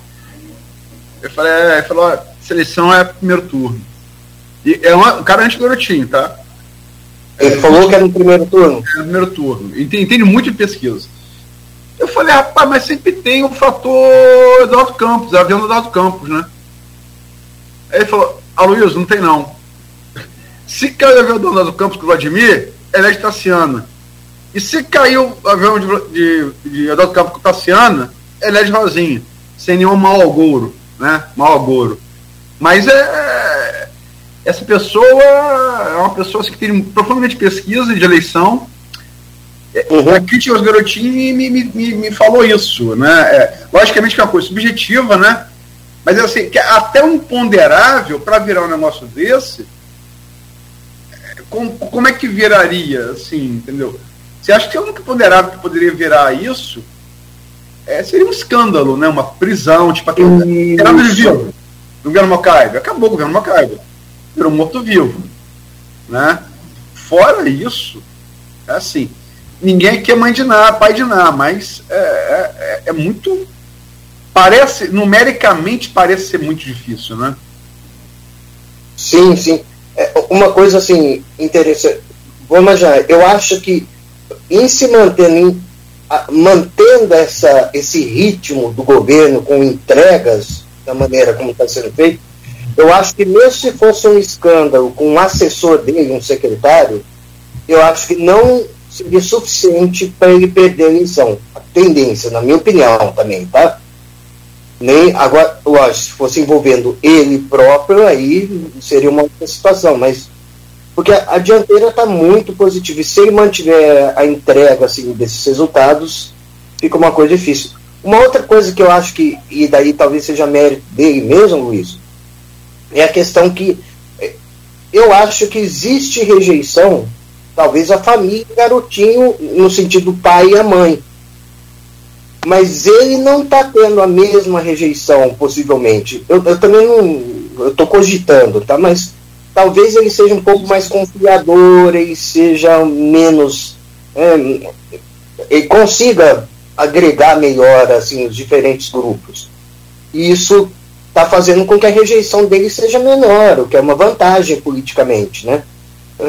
Eu falei, é, ele falou, seleção é primeiro turno. E é uma, um cara antes garotinho, tá? Ele falou que era no primeiro turno? É no primeiro turno. Entende, entende muito de pesquisa. Eu falei, rapaz, mas sempre tem o fator Eduardo Campos, avião do Eduardo Campos, né? Aí ele falou, Aloysio, não tem não. Se caiu o avião do Eduardo Campos com o Vladimir, ela é de Tassiana. E se caiu o avião de, de, de Eduardo Campos com Tassiana, ela é de Rosinha. Sem nenhum mau agouro, né? Mau agouro. Mas é, é essa pessoa é uma pessoa assim, que tem profundamente pesquisa de eleição, Uhum. A crítica aos garotinhos me, me, me, me falou isso, né? É, logicamente que é uma coisa subjetiva, né? Mas assim, que até um ponderável para virar um negócio desse como, como é que viraria, assim, entendeu? Você acha que o único ponderável que poderia virar isso é, seria um escândalo, né? Uma prisão, tipo aquele. Vivo, do governo Mocaibe. Acabou o governo Mocaibe. Virou morto-vivo. Né? Fora isso, é assim. Ninguém aqui é mãe de nada, pai de nada, mas é, é, é muito. Parece, numericamente, parece ser muito difícil, né? Sim, sim. É, uma coisa assim interessante. Vamos já, eu acho que em se mantendo, mantendo essa, esse ritmo do governo com entregas da maneira como está sendo feito, eu acho que mesmo se fosse um escândalo com um assessor dele, um secretário, eu acho que não seria suficiente para ele perder a eleição. A tendência, na minha opinião também, tá? Nem, agora, lógico, se fosse envolvendo ele próprio, aí seria uma outra situação, mas porque a, a dianteira está muito positiva, e se ele mantiver a entrega assim, desses resultados, fica uma coisa difícil. Uma outra coisa que eu acho que, e daí talvez seja mérito dele mesmo, Luiz, é a questão que eu acho que existe rejeição, talvez a família garotinho, no sentido do pai e a mãe mas ele não está tendo a mesma rejeição, possivelmente. Eu, eu também não. estou cogitando, tá? Mas talvez ele seja um pouco mais confiador, ele seja menos. É, consiga agregar melhor assim, os diferentes grupos. E isso está fazendo com que a rejeição dele seja menor, o que é uma vantagem politicamente, né?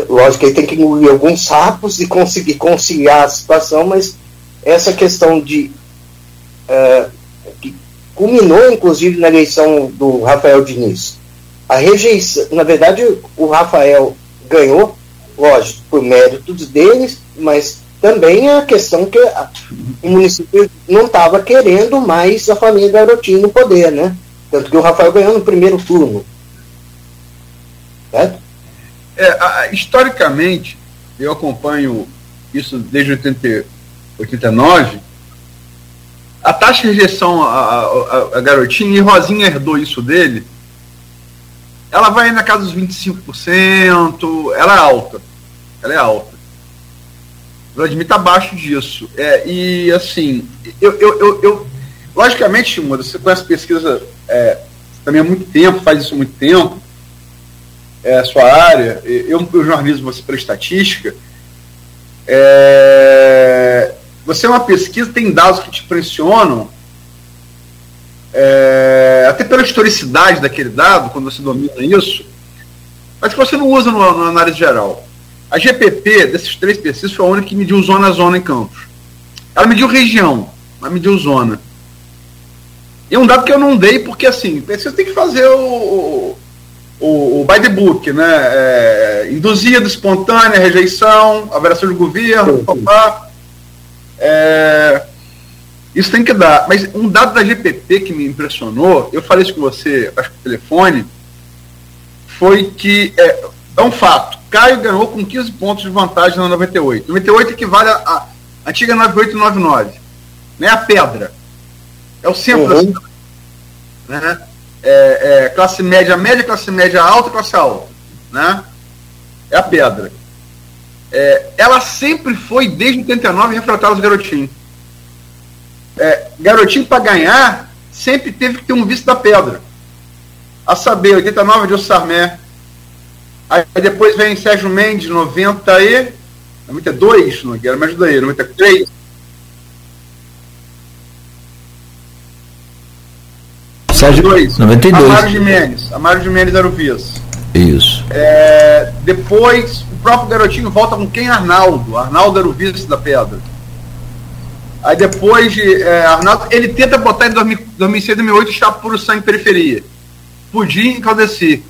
Lógico que ele tem que engolir alguns sapos e conseguir conciliar a situação, mas essa questão de é, que culminou inclusive na eleição do Rafael Diniz. A rejeição, na verdade, o Rafael ganhou, lógico, por méritos deles, mas também a questão que o município não estava querendo mais a família Garotinho no poder, né? Tanto que o Rafael ganhou no primeiro turno. Certo? É, a, historicamente, eu acompanho isso desde 80, 89, a taxa de rejeição a, a, a garotinha, e Rosinha herdou isso dele, ela vai na casa dos 25%, ela é alta. Ela é alta. Vladimir está abaixo disso. É, e assim, eu, eu, eu, eu logicamente, Shimura, você conhece pesquisa é, também há muito tempo, faz isso há muito tempo, é a sua área, eu, eu jornalismo você pela estatística, é, você é uma pesquisa, tem dados que te impressionam, é, até pela historicidade daquele dado, quando você domina isso, mas que você não usa no, análise geral. A GPP, desses três pesquisas, foi a única que mediu zona a zona em campos. Ela mediu região, mas mediu zona. E é um dado que eu não dei, porque assim, você tem que fazer o, o, o by the book, né? É, induzida, espontânea, rejeição, avaliação de governo, papá. É, isso tem que dar. Mas um dado da GPP que me impressionou, eu falei isso com você, acho que no telefone, foi que é, é um fato. Caio ganhou com 15 pontos de vantagem na 98. 98 equivale à antiga 9899. Né? A pedra. É o centro uhum. da né? É, é, classe média média, classe média alta, classe alta. Né? É a pedra é, ela sempre foi, desde 89, refratária aos garotinhos. É, garotinho, para ganhar, sempre teve que ter um vice da pedra. A saber, 89 de Sarmé. Aí depois vem Sérgio Mendes, 90 e. 92, não quero, me ajuda aí, 93. 92. 92. Amário de Mendes. Amário de Mendes era o vice. Isso. É, depois, o próprio garotinho volta com quem? Arnaldo. Arnaldo era o vice da pedra. Aí depois de é, Arnaldo, ele tenta botar em 2006, 2008 está puro sangue periferia. Pudim e Caldeci.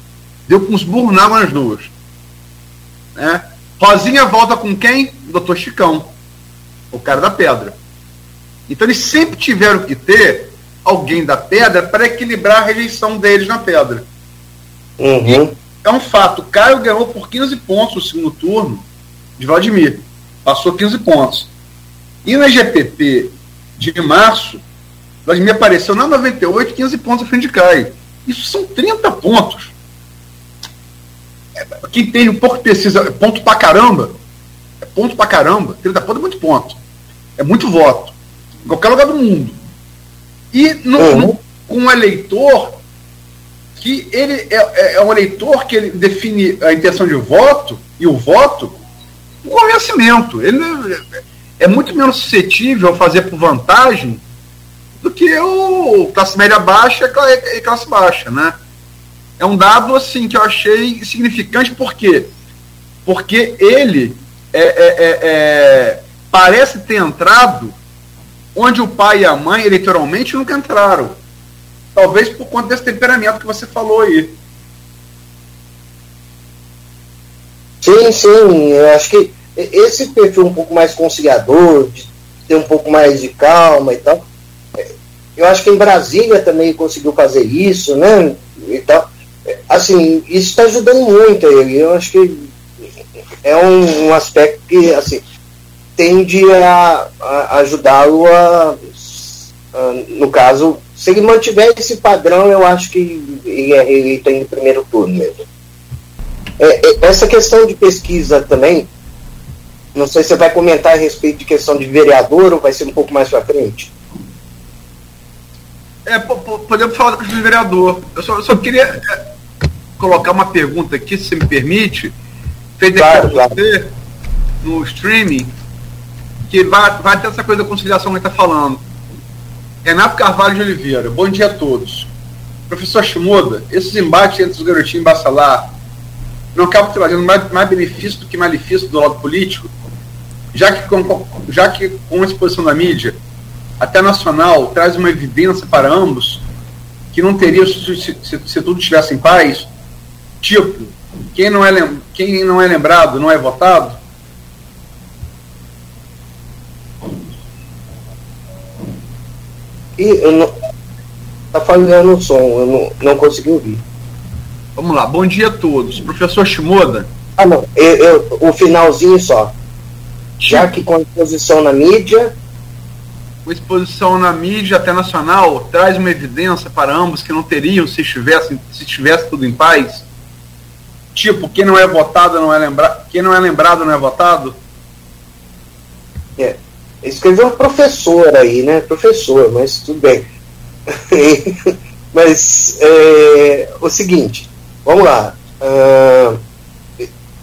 Deu com os burros na nas duas. Né? Rosinha volta com quem? O doutor Chicão. O cara da pedra. Então eles sempre tiveram que ter alguém da pedra para equilibrar a rejeição deles na pedra. Uhum. É um fato. Caio ganhou por 15 pontos no segundo turno de Vladimir. Passou 15 pontos. E na GPP de março, Vladimir apareceu na 98, 15 pontos à frente de Caio. Isso são 30 pontos. é, quem tem um pouco de pesquisa, é ponto pra caramba, é ponto pra caramba, 30 pontos é muito ponto. É muito voto. Em qualquer lugar do mundo. E no, uhum. no, com um eleitor que ele é, é, é, um eleitor que ele define a intenção de voto e o voto com convencimento. Ele é muito menos suscetível a fazer por vantagem do que o classe média baixa e classe baixa, né? É um dado assim que eu achei significante por quê? Porque ele é, é, é, é parece ter entrado onde o pai e a mãe eleitoralmente nunca entraram. Talvez por conta desse temperamento que você falou aí. Sim, sim. Eu acho que esse perfil um pouco mais conciliador, de ter um pouco mais de calma e tal. Eu acho que em Brasília também conseguiu fazer isso, né? E tal. Assim, isso está ajudando muito ele. Eu acho que é um aspecto que, assim, tende a, a ajudá-lo a, a, no caso, se ele mantiver esse padrão, eu acho que ele é eleito em primeiro turno mesmo. É, é, essa questão de pesquisa também, não sei se você vai comentar a respeito de questão de vereador ou vai ser um pouco mais para frente. É, podemos falar da questão de vereador. Eu só, eu só queria é, colocar uma pergunta aqui, se me permite, feita claro, claro. você no streaming que vai, vai ter essa coisa da conciliação que está falando. Renato Carvalho de Oliveira, bom dia a todos. Professor Shimoda, esses embates entre os garotinhos Bassalar não acabam trazendo mais, mais benefício do que malefício do lado político? Já que, com, já que com a exposição da mídia, até nacional, traz uma evidência para ambos que não teria se, se, se tudo estivesse em paz? Tipo, quem não, é, quem não é lembrado não é votado? E eu não. Tá falhando o som, eu não, não consegui ouvir. Vamos lá, bom dia a todos. Professor Shimoda. Ah, não, eu, eu, o finalzinho só. Já que com exposição na mídia. Com exposição na mídia até nacional, traz uma evidência para ambos que não teriam se estivesse, se estivesse tudo em paz? Tipo, quem não é votado não é lembrado. Quem não é lembrado não é votado? É. Escreveu professor aí, né? Professor, mas tudo bem. mas é, o seguinte, vamos lá. Uh,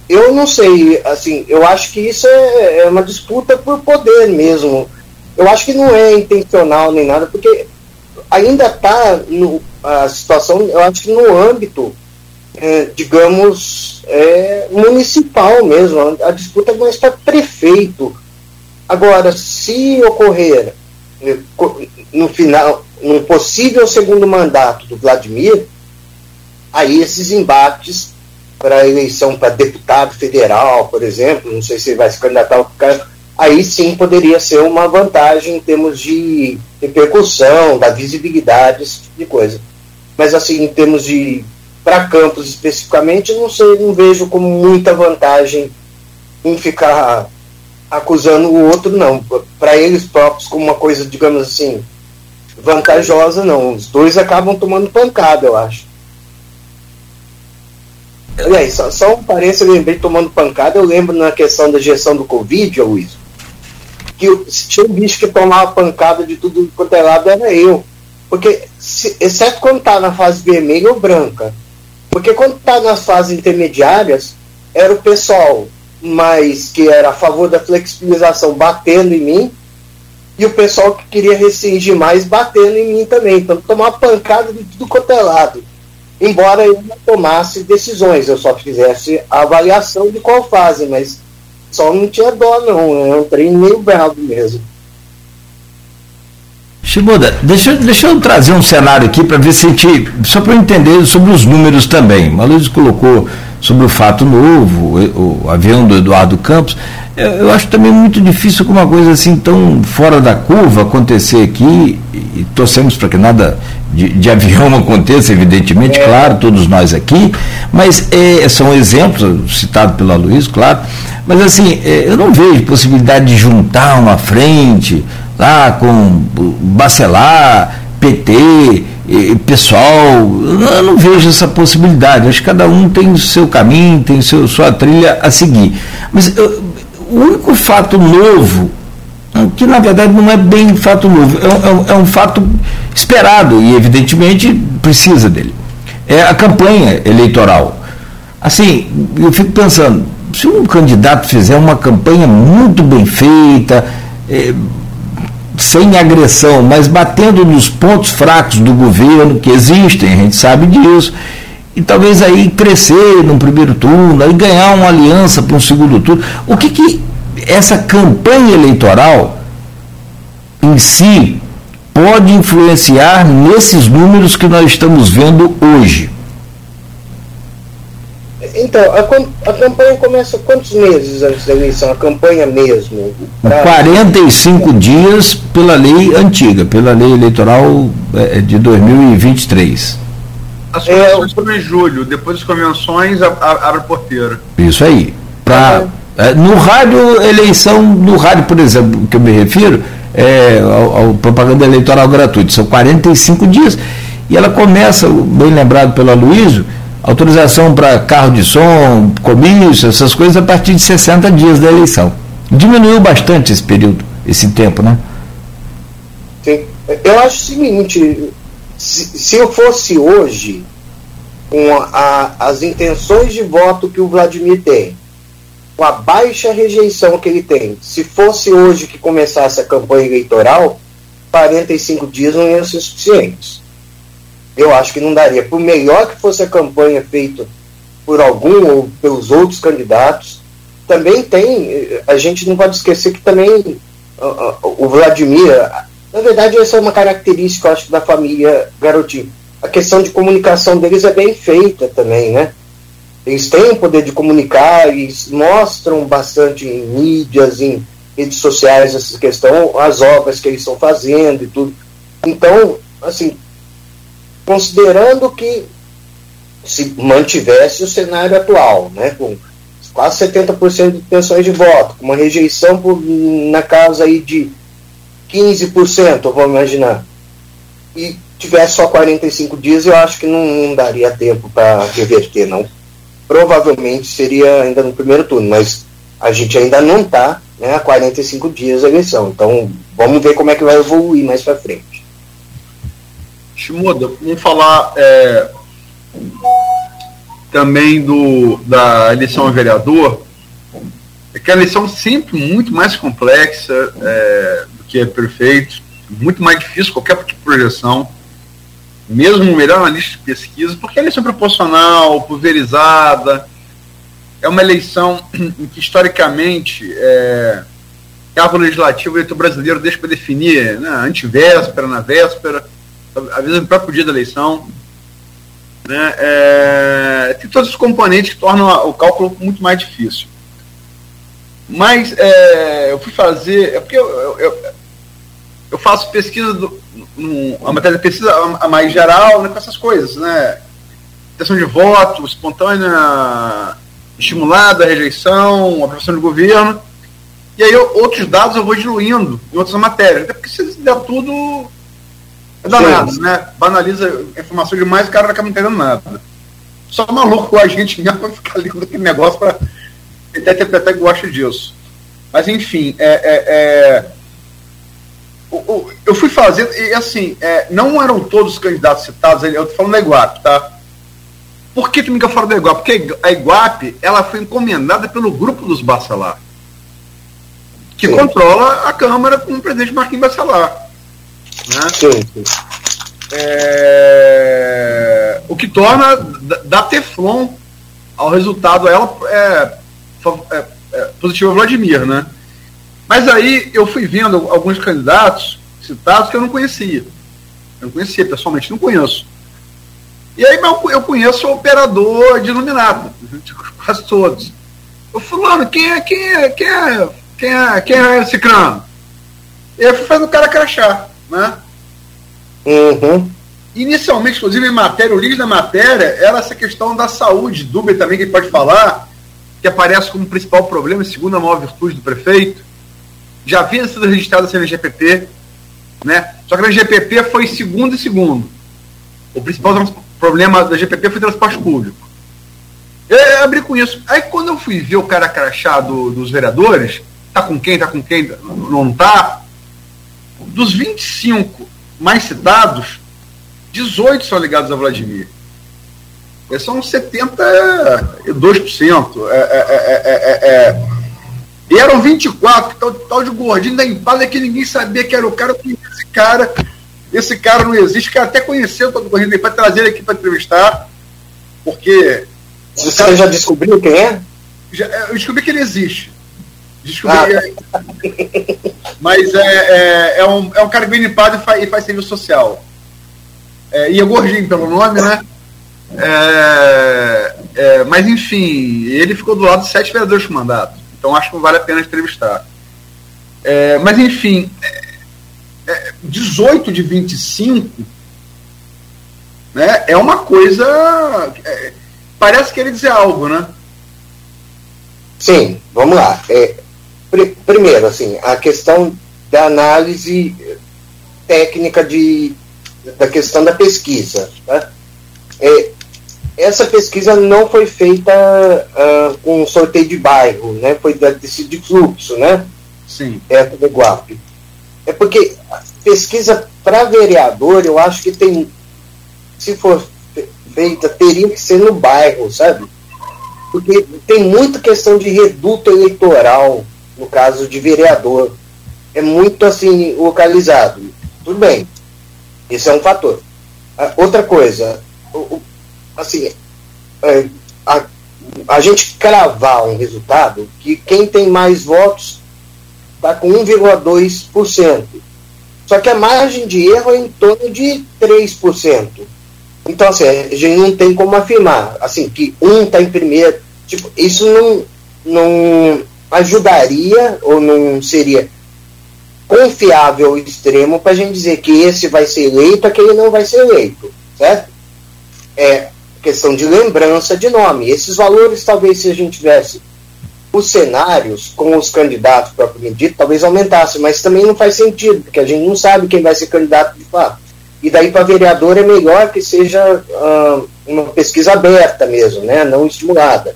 eu não sei, assim, eu acho que isso é, é uma disputa por poder mesmo. Eu acho que não é intencional nem nada, porque ainda está a situação, eu acho que no âmbito, é, digamos, é, municipal mesmo. A disputa mais para prefeito Agora, se ocorrer eh, no final, num possível segundo mandato do Vladimir, aí esses embates para eleição para deputado federal, por exemplo, não sei se ele vai se candidatar ao cargo, aí sim poderia ser uma vantagem em termos de repercussão, da visibilidade, esse tipo de coisa. Mas assim, em termos de para campos especificamente, não sei, não vejo como muita vantagem em ficar acusando o outro, não. Para eles próprios, como uma coisa, digamos assim, vantajosa, não. Os dois acabam tomando pancada, eu acho. Aliás, só, só um parênteses, eu lembrei tomando pancada, eu lembro na questão da gestão do Covid, Luiz, que se tinha um bicho que tomava pancada de tudo quanto é lado, era eu. Porque, se, exceto quando tá na fase vermelha ou branca. Porque quando tá nas fases intermediárias, era o pessoal mas que era a favor da flexibilização batendo em mim, e o pessoal que queria restringir mais batendo em mim também. Então, tomar pancada de tudo quanto é lado. Embora eu não tomasse decisões, eu só fizesse a avaliação de qual fase, mas só não tinha dó, não. Eu entrei meio bravo mesmo. Shibuda, deixa, deixa eu trazer um cenário aqui para ver se a gente. Só para eu entender sobre os números também. Luiz colocou sobre o fato novo, o, avião do Eduardo Campos, eu, eu, acho também muito difícil que uma coisa assim tão fora da curva acontecer aqui, e, torcemos para que nada de, de, avião aconteça, evidentemente, é. claro, todos nós aqui, mas é, são exemplos, citados pela Luiz, claro, mas assim, é, eu não vejo possibilidade de juntar uma frente lá com Bacelar, PT, pessoal, eu não vejo essa possibilidade. Acho que cada um tem o seu caminho, tem seu, sua trilha a seguir. Mas eu, o único fato novo, que na verdade não é bem fato novo, é, é, é um fato esperado e evidentemente precisa dele. É a campanha eleitoral. Assim, eu fico pensando, se um candidato fizer uma campanha muito bem feita, é, sem agressão, mas batendo nos pontos fracos do governo, que existem, a gente sabe disso, e talvez aí crescer no primeiro turno, aí ganhar uma aliança para um segundo turno. O que, que essa campanha eleitoral em si pode influenciar nesses números que nós estamos vendo hoje? Então, a, a, campanha começa quantos meses antes da eleição? A campanha mesmo? Pra... 45 dias pela lei antiga, pela lei eleitoral é, de 2023. As convenções é, foram em julho, depois das convenções abre a porteira. Isso aí. Pra, é. no rádio, eleição, no rádio, por exemplo, que eu me refiro, é ao, ao propaganda eleitoral gratuita, são 45 dias. E ela começa, bem lembrado pelo Aloysio, autorização para carro de som, comício, essas coisas a partir de 60 dias da eleição. Diminuiu bastante esse período, esse tempo, né? Sim. Eu acho o seguinte, se, se eu fosse hoje, com a, as intenções de voto que o Vladimir tem, com a baixa rejeição que ele tem, se fosse hoje que começasse a campanha eleitoral, 45 dias não iam ser suficientes eu acho que não daria. Por melhor que fosse a campanha feita por algum ou pelos outros candidatos, também tem, a gente não pode esquecer que também o Vladimir, na verdade essa é uma característica, eu acho, da família Garotinho. A questão de comunicação deles é bem feita também, né? Eles têm o poder de comunicar, eles mostram bastante em mídias, em redes sociais essa questão, as obras que eles estão fazendo e tudo. Então, assim, considerando que se mantivesse o cenário atual, né, com quase 70% de intenções de voto, com uma rejeição por, na casa aí de 15%, vamos imaginar, e tivesse só 45 dias, eu acho que não, não daria tempo para reverter, não. Provavelmente seria ainda no primeiro turno, mas a gente ainda não está né, a 45 dias da eleição. Então, vamos ver como é que vai evoluir mais para frente. Shimoda, vamos falar é, também do, da eleição a vereador. É que a eleição sempre muito mais complexa é, do que é prefeito, muito mais difícil qualquer tipo de projeção, mesmo melhor analista de pesquisa, porque a eleição é proporcional, pulverizada, é uma eleição em que historicamente é, cargo legislativo o brasileiro deixa para definir né, antivéspera, na véspera, vezes no próprio dia da eleição. Né, é, tem todos os componentes que tornam o cálculo muito mais difícil. Mas é, eu fui fazer. É porque eu, eu, eu, eu faço pesquisa, do, a matéria pesquisa a, a mais geral né, com essas coisas, né? Questão de voto, espontânea, estimulada, rejeição, aprovação do governo. E aí eu, outros dados eu vou diluindo em outras matérias. Até porque se der tudo, é danado, Sim. né? Banaliza informação demais e o cara acaba entendendo nada. Só maluco com a gente mesmo vai ficar lendo aquele negócio para tentar interpretar que gosta disso. Mas enfim, é, é, é eu fui fazendo, e assim, é, não eram todos os candidatos citados, eu estou falando da Iguape, tá? Por que tu me fala da Iguape? Porque a Iguape, ela foi encomendada pelo grupo dos Bacelar, que Sim. controla a Câmara com o presidente Marquinhos Bacelar. Né? Sim, sim. É, o que torna da Teflon ao resultado ela é, é, é, positivo Vladimir, né? Mas aí eu fui vendo alguns candidatos citados que eu não conhecia. Eu não conhecia, pessoalmente não conheço. E aí eu conheço o operador de iluminado, quase todos. Eu fulano, quem é, quem é, quem é, quem é, quem é esse crânio? E aí eu fui fazendo o cara crachar né? Uhum. Inicialmente, inclusive, em matéria, o link da matéria era essa questão da saúde, dúvida também que pode falar, que aparece como principal problema, segundo a maior virtude do prefeito. Já havia sido registrado assim na GPP, né? Só que na GPP foi segundo e segundo. o principal problema da GPP foi transporte público. Eu abri com isso. Aí quando eu fui ver o cara crachá do, dos vereadores, tá com quem, tá com quem, não tá, dos 25 mais citados, 18 são ligados a Vladimir. Eles são 72%. É, é, é, é, e eram 24, tal, tal de gordinho da empada que ninguém sabia que era o cara, esse cara, esse cara não existe, que até conheceu o gordinho da empada, trazer ele aqui para entrevistar, porque você cara, já descobriu quem é? Já, eu descobri que ele existe. Descobri. Ah. É, mas é, é, é, um, é um cara bem limpado e faz, e faz serviço social. É, e é gordinho pelo nome, né? É, é, mas enfim, ele ficou do lado de sete vereadores com mandato. Então acho que vale a pena entrevistar. É, mas enfim, é, 18 de 25 né, é uma coisa. É, parece querer dizer algo, né? Sim, vamos lá. É, primeiro, assim, a questão da análise técnica de, da questão da pesquisa. Tá? É, essa pesquisa não foi feita uh, com sorteio de bairro, né? Foi da de fluxo, né? Sim. Perto do Guape. É porque pesquisa para vereador, eu acho que tem, se for feita, teria que ser no bairro, sabe? Porque tem muita questão de reduto eleitoral, no caso de vereador. É muito assim, localizado. Tudo bem. Esse é um fator. Outra coisa, assim, é, a, a gente cravar um resultado que quem tem mais votos está com 1,2%. Só que a margem de erro é em torno de 3%. Então, assim, a gente não tem como afirmar assim, que um está em primeiro. Tipo, isso não, não ajudaria ou não seria confiável ao extremo para a gente dizer que esse vai ser eleito, aquele não vai ser eleito, certo? É, questão de lembrança de nome. Esses valores, talvez, se a gente tivesse os cenários com os candidatos propriamente dito, talvez aumentasse, mas também não faz sentido, porque a gente não sabe quem vai ser candidato de fato. E daí para vereador é melhor que seja uh, uma pesquisa aberta mesmo, né? não estimulada.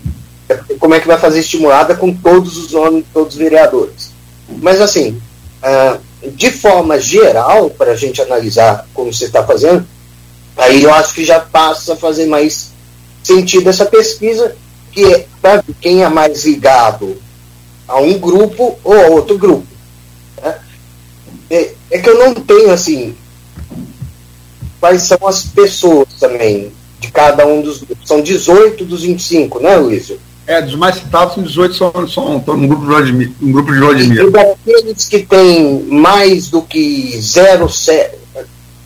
Como é que vai fazer estimulada com todos os de todos os vereadores? Mas assim, uh, de forma geral, para a gente analisar como você está fazendo, Aí eu acho que já passa a fazer mais sentido essa pesquisa, que é para quem é mais ligado a um grupo ou a outro grupo. Né? É, é, que eu não tenho assim quais são as pessoas também de cada um dos grupos. São 18 dos 25, né, Luísio? É, dos mais citados, são 18 são, são, estão no grupo de Vladimir. Um grupo de Vladimir. E daqueles que têm mais do que 0,7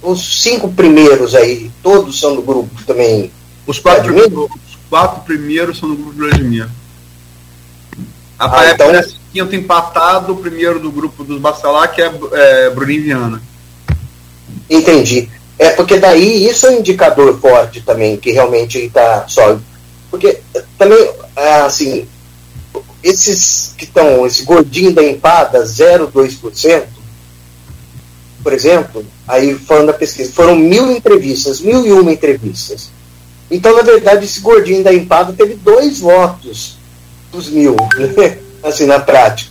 os cinco primeiros aí, todos são do grupo também. Os quatro, primeiros, os quatro primeiros são do grupo de Vladimir. Ah, então... parece quinto empatado, o primeiro do grupo dos Bacelar, que é, é Bruninho Viana. Entendi. É porque daí isso é um indicador forte também, que realmente está sólido. Porque também, é, assim, esses que estão, esse gordinho da empada, 0,2%, por exemplo, aí falando da pesquisa, foram mil entrevistas, mil e uma entrevistas. Então, na verdade, esse gordinho da empada teve dois votos dos mil, né? assim, na prática.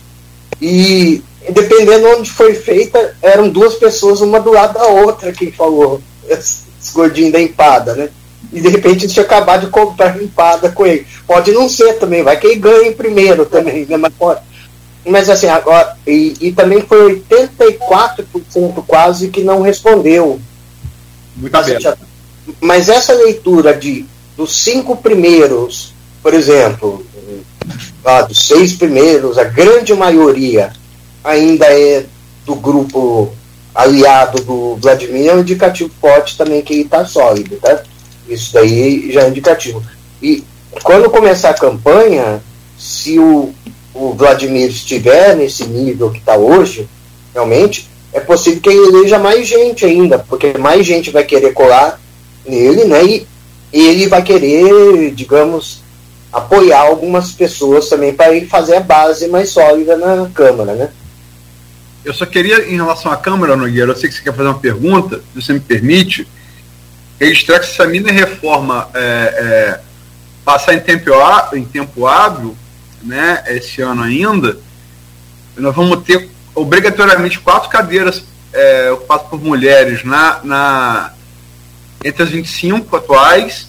E dependendo onde foi feita, eram duas pessoas, uma do lado da outra, que falou, esse gordinho da empada, né? E de repente eles tinham acabado de comprar empada com ele. Pode não ser também, vai que ele ganhe primeiro também, né? Mas pode mas assim, agora, e, e também foi 84% quase que não respondeu. Muito aberto. Mas essa leitura de dos cinco primeiros, por exemplo, ah, dos seis primeiros, a grande maioria ainda é do grupo aliado do Vladimir, é um indicativo forte também que ele está sólido, tá? Isso daí já é indicativo. E quando começar a campanha, se o o Vladimir estiver nesse nível que está hoje, realmente, é possível que ele eleja mais gente ainda, porque mais gente vai querer colar nele, né? E ele vai querer, digamos, apoiar algumas pessoas também para ele fazer a base mais sólida na Câmara, né? Eu só queria, em relação à Câmara, Nogueira, eu sei que você quer fazer uma pergunta, se você me permite. Registrar que se a mini reforma é, é, passar em tempo, em tempo hábil, né, esse ano ainda, nós vamos ter obrigatoriamente quatro cadeiras é, ocupadas por mulheres na, na, entre as 25 atuais,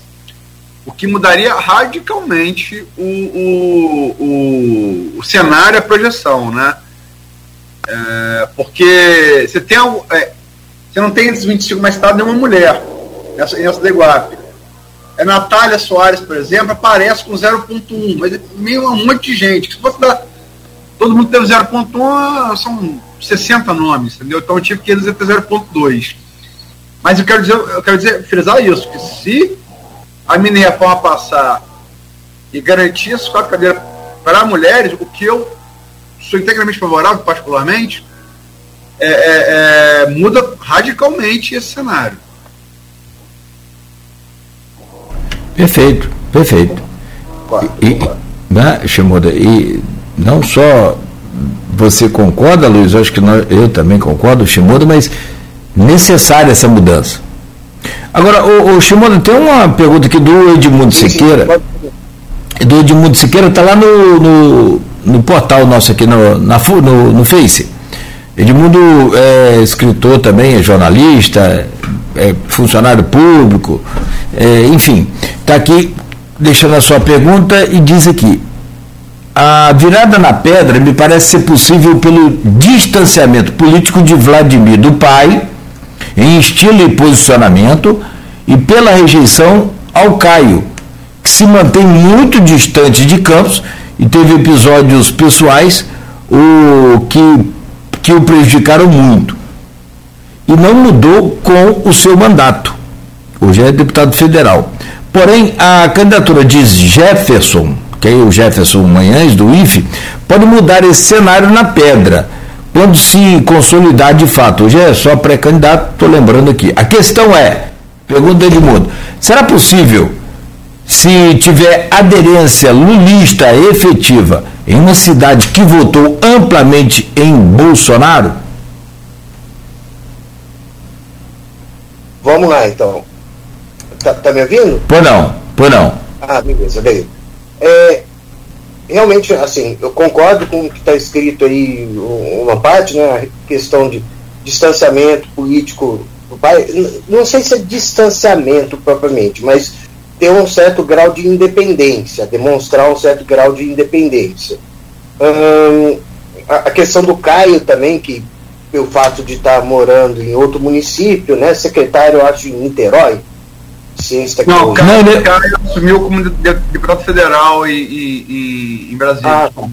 o que mudaria radicalmente o, o, o, o cenário, a projeção, né? É, porque você tem é, você não tem esses 25 mais tarde nenhuma mulher nessa, nessa DEGUAP. É Natália Soares, por exemplo, aparece com 0.1, mas é meio um monte de gente. Se fosse dar. Todo mundo teve 0.1, são 60 nomes, entendeu? Então eu tive que dizer ter 0.2. Mas eu quero dizer, eu quero dizer, frisar isso, que se a mini reforma passar e garantir essas quatro cadeiras para mulheres, o que eu sou integralmente favorável, particularmente, é, é, é, muda radicalmente esse cenário. Perfeito, perfeito. E, né, Shimoda, e não só você concorda, Luiz, acho que nós, eu também concordo, Shimoda, mas necessária essa mudança. Agora, o, o Shimoda, tem uma pergunta aqui do Edmundo Siqueira. Do Edmundo Siqueira, está lá no, no, no, portal nosso aqui no, na, no, no Face. Edmundo é escritor também, é jornalista, é funcionário público, é, enfim, está aqui deixando a sua pergunta e diz aqui: a virada na pedra me parece ser possível pelo distanciamento político de Vladimir do pai, em estilo e posicionamento, e pela rejeição ao Caio, que se mantém muito distante de Campos e teve episódios pessoais o que, que o prejudicaram muito. E não mudou com o seu mandato. Hoje é deputado federal. Porém, a candidatura de Jefferson, que é o Jefferson Manhães, do IFE, pode mudar esse cenário na pedra, quando se consolidar de fato. Hoje é só pré-candidato, estou lembrando aqui. A questão é, pergunta Edmundo, será possível se tiver aderência lulista efetiva em uma cidade que votou amplamente em Bolsonaro? Vamos lá, então. Tá, tá me ouvindo? Pois não, pois não. Ah, beleza, beleza. É, realmente, assim, eu concordo com o que está escrito aí, uma parte, né, a questão de distanciamento político do pai. Não sei se é distanciamento propriamente, mas ter um certo grau de independência, demonstrar um certo grau de independência. Hum, a, questão do Caio também, que pelo fato de estar morando em outro município, né, secretário, eu acho, em Niterói, ciência Não, o Caio, ele... Caio assumiu como deputado federal e, e, e em Brasília. Ah, tá.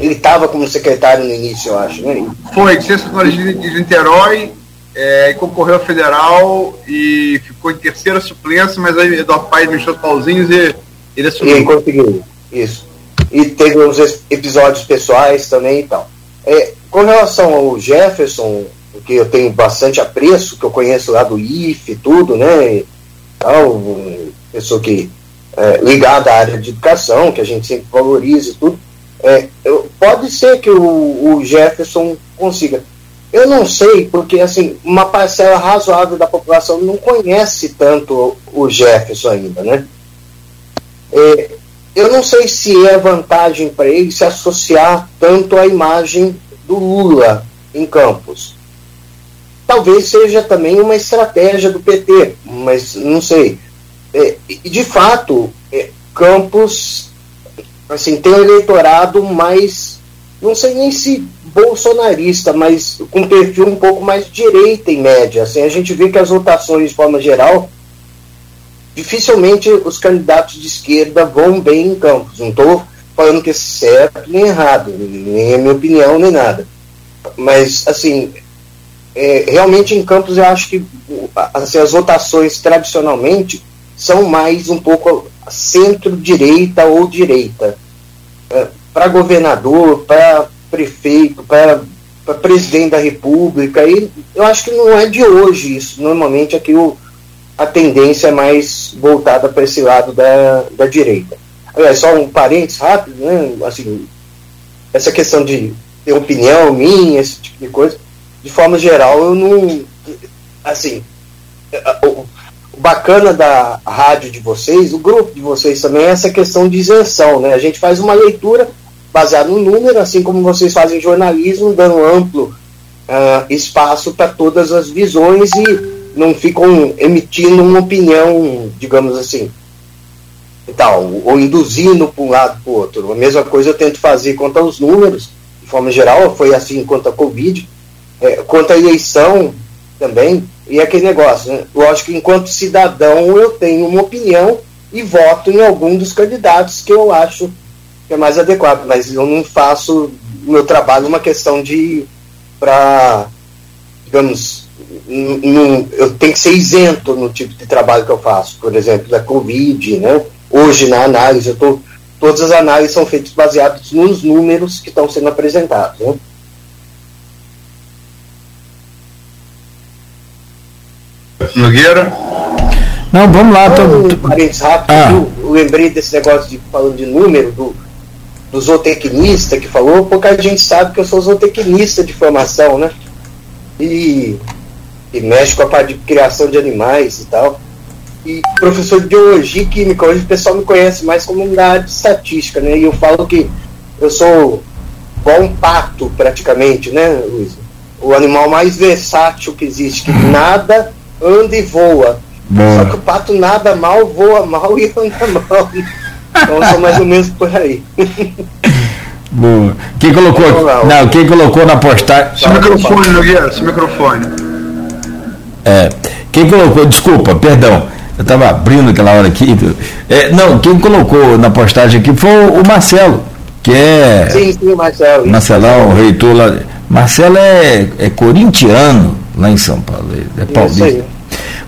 ele estava como secretário no início, eu acho, né? Foi, de ciência tecnologia de Niterói, é, concorreu ao federal e ficou em terceira suplência, mas aí Eduardo Paes mexeu os pauzinhos e ele assumiu. E conseguiu, isso. E teve uns episódios pessoais também e tal. É, com relação ao Jefferson, que eu tenho bastante apreço, que eu conheço lá do IFE e tudo, né? Tal, pessoa que é, ligada à área de educação, que a gente sempre valoriza e tudo. É, eu, pode ser que o, o Jefferson consiga. Eu não sei, porque assim, uma parcela razoável da população não conhece tanto o Jefferson ainda, né? É, eu não sei se é vantagem para ele se associar tanto à imagem do Lula em Campos. Talvez seja também uma estratégia do PT, mas não sei. É, de fato, é, Campos assim, tem um eleitorado mais, não sei nem se bolsonarista, mas com perfil um pouco mais direita em média. Assim, a gente vê que as votações, de forma geral, dificilmente os candidatos de esquerda vão bem em Campos. Não estou falando que é certo nem errado, nem é minha opinião, nem nada. Mas, assim, é, realmente em Campos eu acho que assim, as votações tradicionalmente são mais um pouco centro-direita ou direita. É, para governador, para prefeito, para presidente da república, e eu acho que não é de hoje isso. Normalmente aqui o, a tendência é mais voltada para esse lado da, da direita. Aliás, só um parênteses rápido, né? Assim, essa questão de ter opinião minha, esse tipo de coisa, de forma geral, eu não. Assim, bacana da rádio de vocês, o grupo de vocês também, é essa questão de isenção. Né? A gente faz uma leitura baseada no número, assim como vocês fazem jornalismo, dando amplo uh, espaço para todas as visões e não ficam emitindo uma opinião, digamos assim, e tal, ou induzindo para um lado para o outro. A mesma coisa eu tento fazer quanto aos números, de forma geral, foi assim quanto à Covid, é, quanto à eleição também, e aquele negócio, né? lógico que enquanto cidadão eu tenho uma opinião e voto em algum dos candidatos que eu acho que é mais adequado, mas eu não faço o meu trabalho uma questão de para digamos eu tenho que ser isento no tipo de trabalho que eu faço, por exemplo, da Covid, né? Hoje na análise, eu tô, todas as análises são feitas baseadas nos números que estão sendo apresentados. Né? Nogueira? Não, vamos lá. Tô, um parênteses rápido, ah. eu, eu lembrei desse negócio de falando de número, do, do zootecnista que falou, porque a gente sabe que eu sou zootecnista de formação, né? E e mexe com a parte de criação de animais e tal. E professor de biologia e química, hoje o pessoal me conhece mais como da área de estatística, né? E eu falo que eu sou igual um pato, praticamente, né, Luiz? O animal mais versátil que existe, que nada anda e voa. Boa. Só que o pato nada mal, voa mal e anda mal. Então eu sou mais ou menos por aí. Boa. Quem colocou, não, quem colocou na postagem. Seu microfone, Nogueira, seu microfone. É, quem colocou, desculpa, perdão, eu estava abrindo aquela hora aqui. É, não, quem colocou na postagem aqui foi o Marcelo, que é. Sim, sim, Marcelo. Marcelão, reitor lá. Marcelo é, é corintiano lá em São Paulo, é paulista.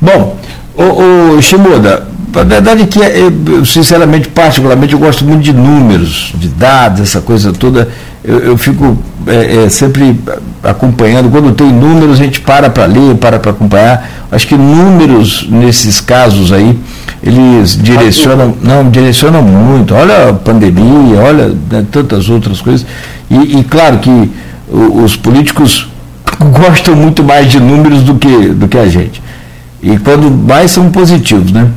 Bom, o, o Shimuda, a verdade é que, eu, sinceramente, particularmente, eu gosto muito de números, de dados, essa coisa toda. Eu, eu fico é, é, sempre acompanhando. Quando tem números, a gente para para ler, para para acompanhar. Acho que números, nesses casos aí, eles direcionam, não, direcionam muito. Olha a pandemia, olha né, tantas outras coisas. E, e claro que os políticos gostam muito mais de números do que, do que a gente. E quando mais são positivos, né?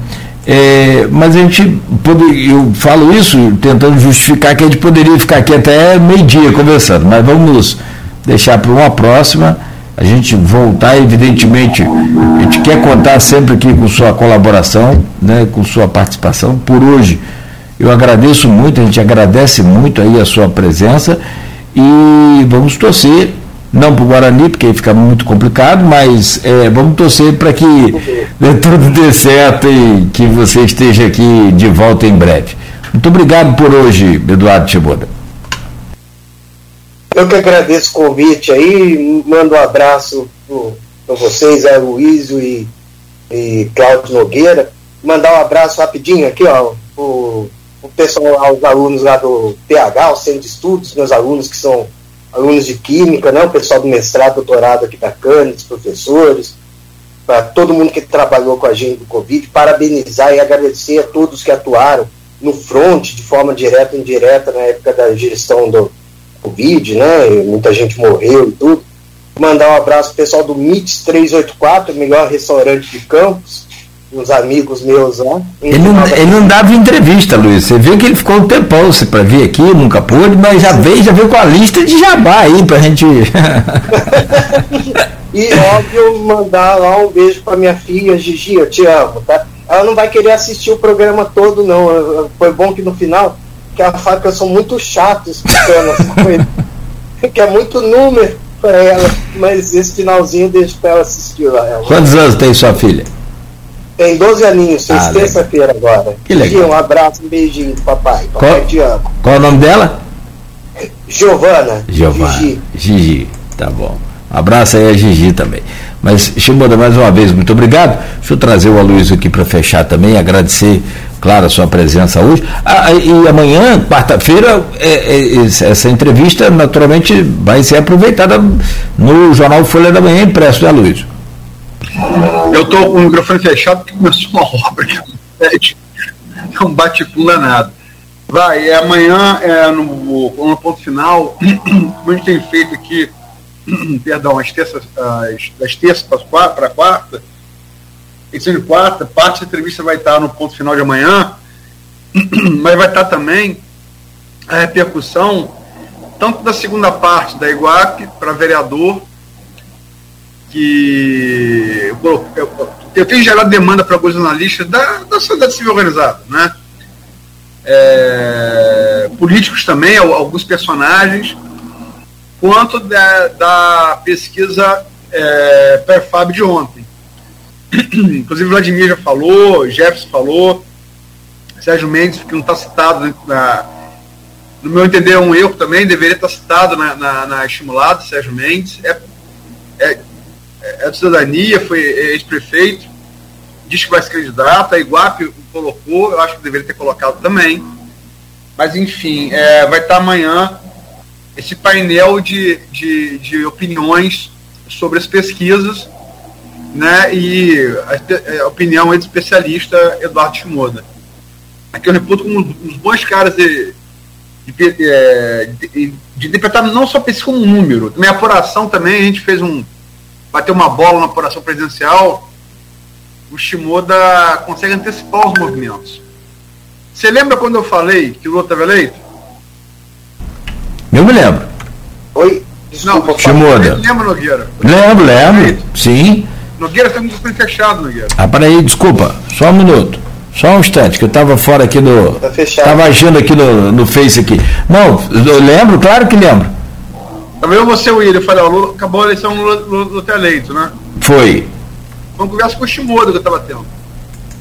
É, mas a gente, pode, eu falo isso tentando justificar que a gente poderia ficar aqui até meio-dia conversando, mas vamos deixar para uma próxima, a gente voltar, evidentemente, a gente quer contar sempre aqui com sua colaboração, né, com sua participação. Por hoje, eu agradeço muito, a gente agradece muito aí a sua presença e vamos torcer não para o Guarani, porque fica muito complicado, mas é, vamos torcer para que né, tudo dê certo e que você esteja aqui de volta em breve. Muito obrigado por hoje, Eduardo Cheboda. Eu que agradeço o convite aí, mando um abraço para vocês, é Luísio e, e Cláudio Nogueira. Mandar um abraço rapidinho aqui, ó, o, o pessoal, aos alunos lá do PH, o Centro de Estudos, meus alunos que são alunos de química, né, o pessoal do mestrado, doutorado aqui da CANES, professores, para todo mundo que trabalhou com a gente do Covid, parabenizar e agradecer a todos que atuaram no front, de forma direta e indireta, na época da gestão do Covid, né, muita gente morreu e tudo. Mandar um abraço pro pessoal do MITS 384, melhor restaurante de Campos, uns amigos meus lá. Ele não, ele não dava entrevista, Luiz. Você viu que ele ficou um tempão para vir aqui, nunca pôde, mas já veio, já veio com a lista de jabá aí para a gente. e óbvio, mandar lá um beijo para minha filha, Gigi, eu te amo, tá? Ela não vai querer assistir o programa todo, não. Foi bom que no final, que ela fala que eu sou muito chato explicando as coisas, que é muito número para ela, mas esse finalzinho deixa para ela assistir lá. Ela. Quantos anos tem sua filha? Tem 12 aninhos, fez ah, terça-feira agora. Que legal. um abraço, um beijinho, papai. Papai qual, te amo. Qual é o nome dela? Giovana. Giovana. Gigi. Gigi, tá bom. Um abraço aí a Gigi também. Mas, Shimoda, mais uma vez, muito obrigado. Deixa eu trazer o Aloysio aqui para fechar também, agradecer, claro, a sua presença hoje. Ah, e amanhã, quarta-feira, é, é, essa entrevista, naturalmente, vai ser aproveitada no Jornal Folha da Manhã impresso, né, Aloysio? Eu estou com o microfone fechado porque começou uma obra que é um bate-pula nada. Vai, é amanhã, é no, no ponto final, como a gente tem feito aqui, perdão, as terças, as, das terças para quarta, edição de quarta, parte da entrevista vai estar no ponto final de amanhã, mas vai estar também a repercussão tanto da segunda parte da Iguape para vereador, que eu, eu, eu tenho gerado demanda para alguns analistas da, da sociedade civil organizada, né? É, políticos também, alguns personagens, quanto da, da pesquisa é, Perfab de ontem. Inclusive Vladimir já falou, Jefferson falou, Sérgio Mendes, que não está citado na, no meu entender, é um erro também, deveria estar citado na, na, na estimulada, Sérgio Mendes. É, é, é de cidadania, foi ex-prefeito, diz que vai se candidato, a Iguape colocou, eu acho que deveria ter colocado também. Mas, enfim, é, vai estar amanhã esse painel de, de, de opiniões sobre as pesquisas né, e a, a opinião do especialista Eduardo Shimoda. Aqui eu reputo como um dos bons caras de, de, é, de, de interpretar não só pesquisa como um número. Também apuração também, a gente fez um. Bateu uma bola na apuração presidencial. O Shimoda consegue antecipar os movimentos. Você lembra quando eu falei que o Lula estava eleito? Eu me lembro. Oi? Desculpa, não, Shimoda. Lembra, Nogueira? Lembro, lembro. Sim. Nogueira, está muito fechado, Nogueira. Ah, peraí, desculpa. Só um minuto. Só um instante, que eu estava fora aqui no. Tá fechado. Estava agindo aqui no, no Face aqui. Não, eu lembro, claro que lembro. Também eu você, William, eu falei, ó, Lula, acabou a eleição no Lula ter eleito, né? Foi. Uma conversa com o Shimoda que eu estava tendo.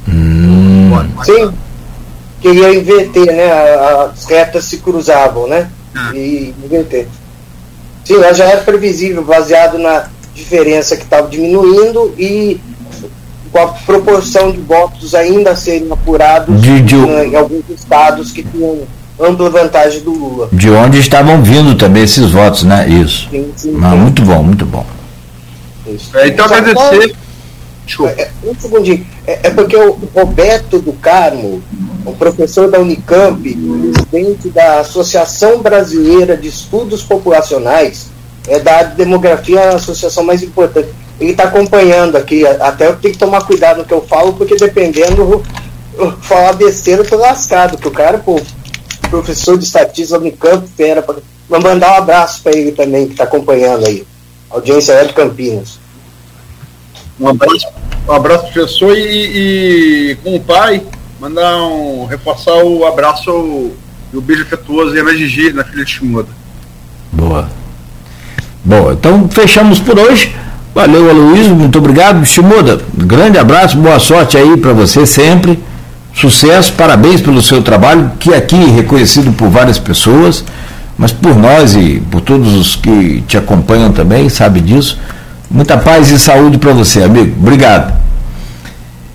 Hum. Sim. Queria inverter, né? As retas se cruzavam, né? É. E inverter. Sim, ela já era previsível, baseado na diferença que estava diminuindo e com a proporção de votos ainda a serem apurados de, de... Em alguns estados que tinham ampla vantagem do Lula. De onde estavam vindo também esses votos, né? Isso. Sim, sim, ah, sim. Muito bom, muito bom. Isso. É, então, agradecer. Desculpa. É, um segundinho. É, é, porque o Roberto do Carmo, o professor da Unicamp, presidente da Associação Brasileira de Estudos Populacionais, é da demografia a associação mais importante ele está acompanhando aqui. Até eu tenho que tomar cuidado no que eu falo, porque dependendo, eu falar besteira, eu tô lascado. Que o cara, pô, professor de estatística no campo, pera, pra, vou mandar um abraço para ele também, que está acompanhando aí. Audiência é de Campinas. Um abraço, um abraço professor, e, e com o pai, mandar um. reforçar o abraço e o beijo afetuoso e a Gigi, na filha de Shimoda. Boa. Boa, então fechamos por hoje. Valeu, Aloysio, muito obrigado. Shimoda, grande abraço, boa sorte aí para você sempre. Sucesso, parabéns pelo seu trabalho, que aqui é reconhecido por várias pessoas, mas por nós e por todos os que te acompanham também, sabe disso. Muita paz e saúde para você, amigo. Obrigado.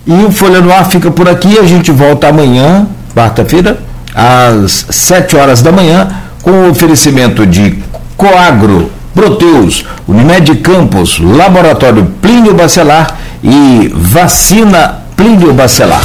E o Folha no Ar fica por aqui. A gente volta amanhã, quarta-feira, às 7 horas da manhã, com o oferecimento de Coagro Proteus, Unimed Campos, Laboratório Plínio Bacelar e Vacina Plínio Bacelar.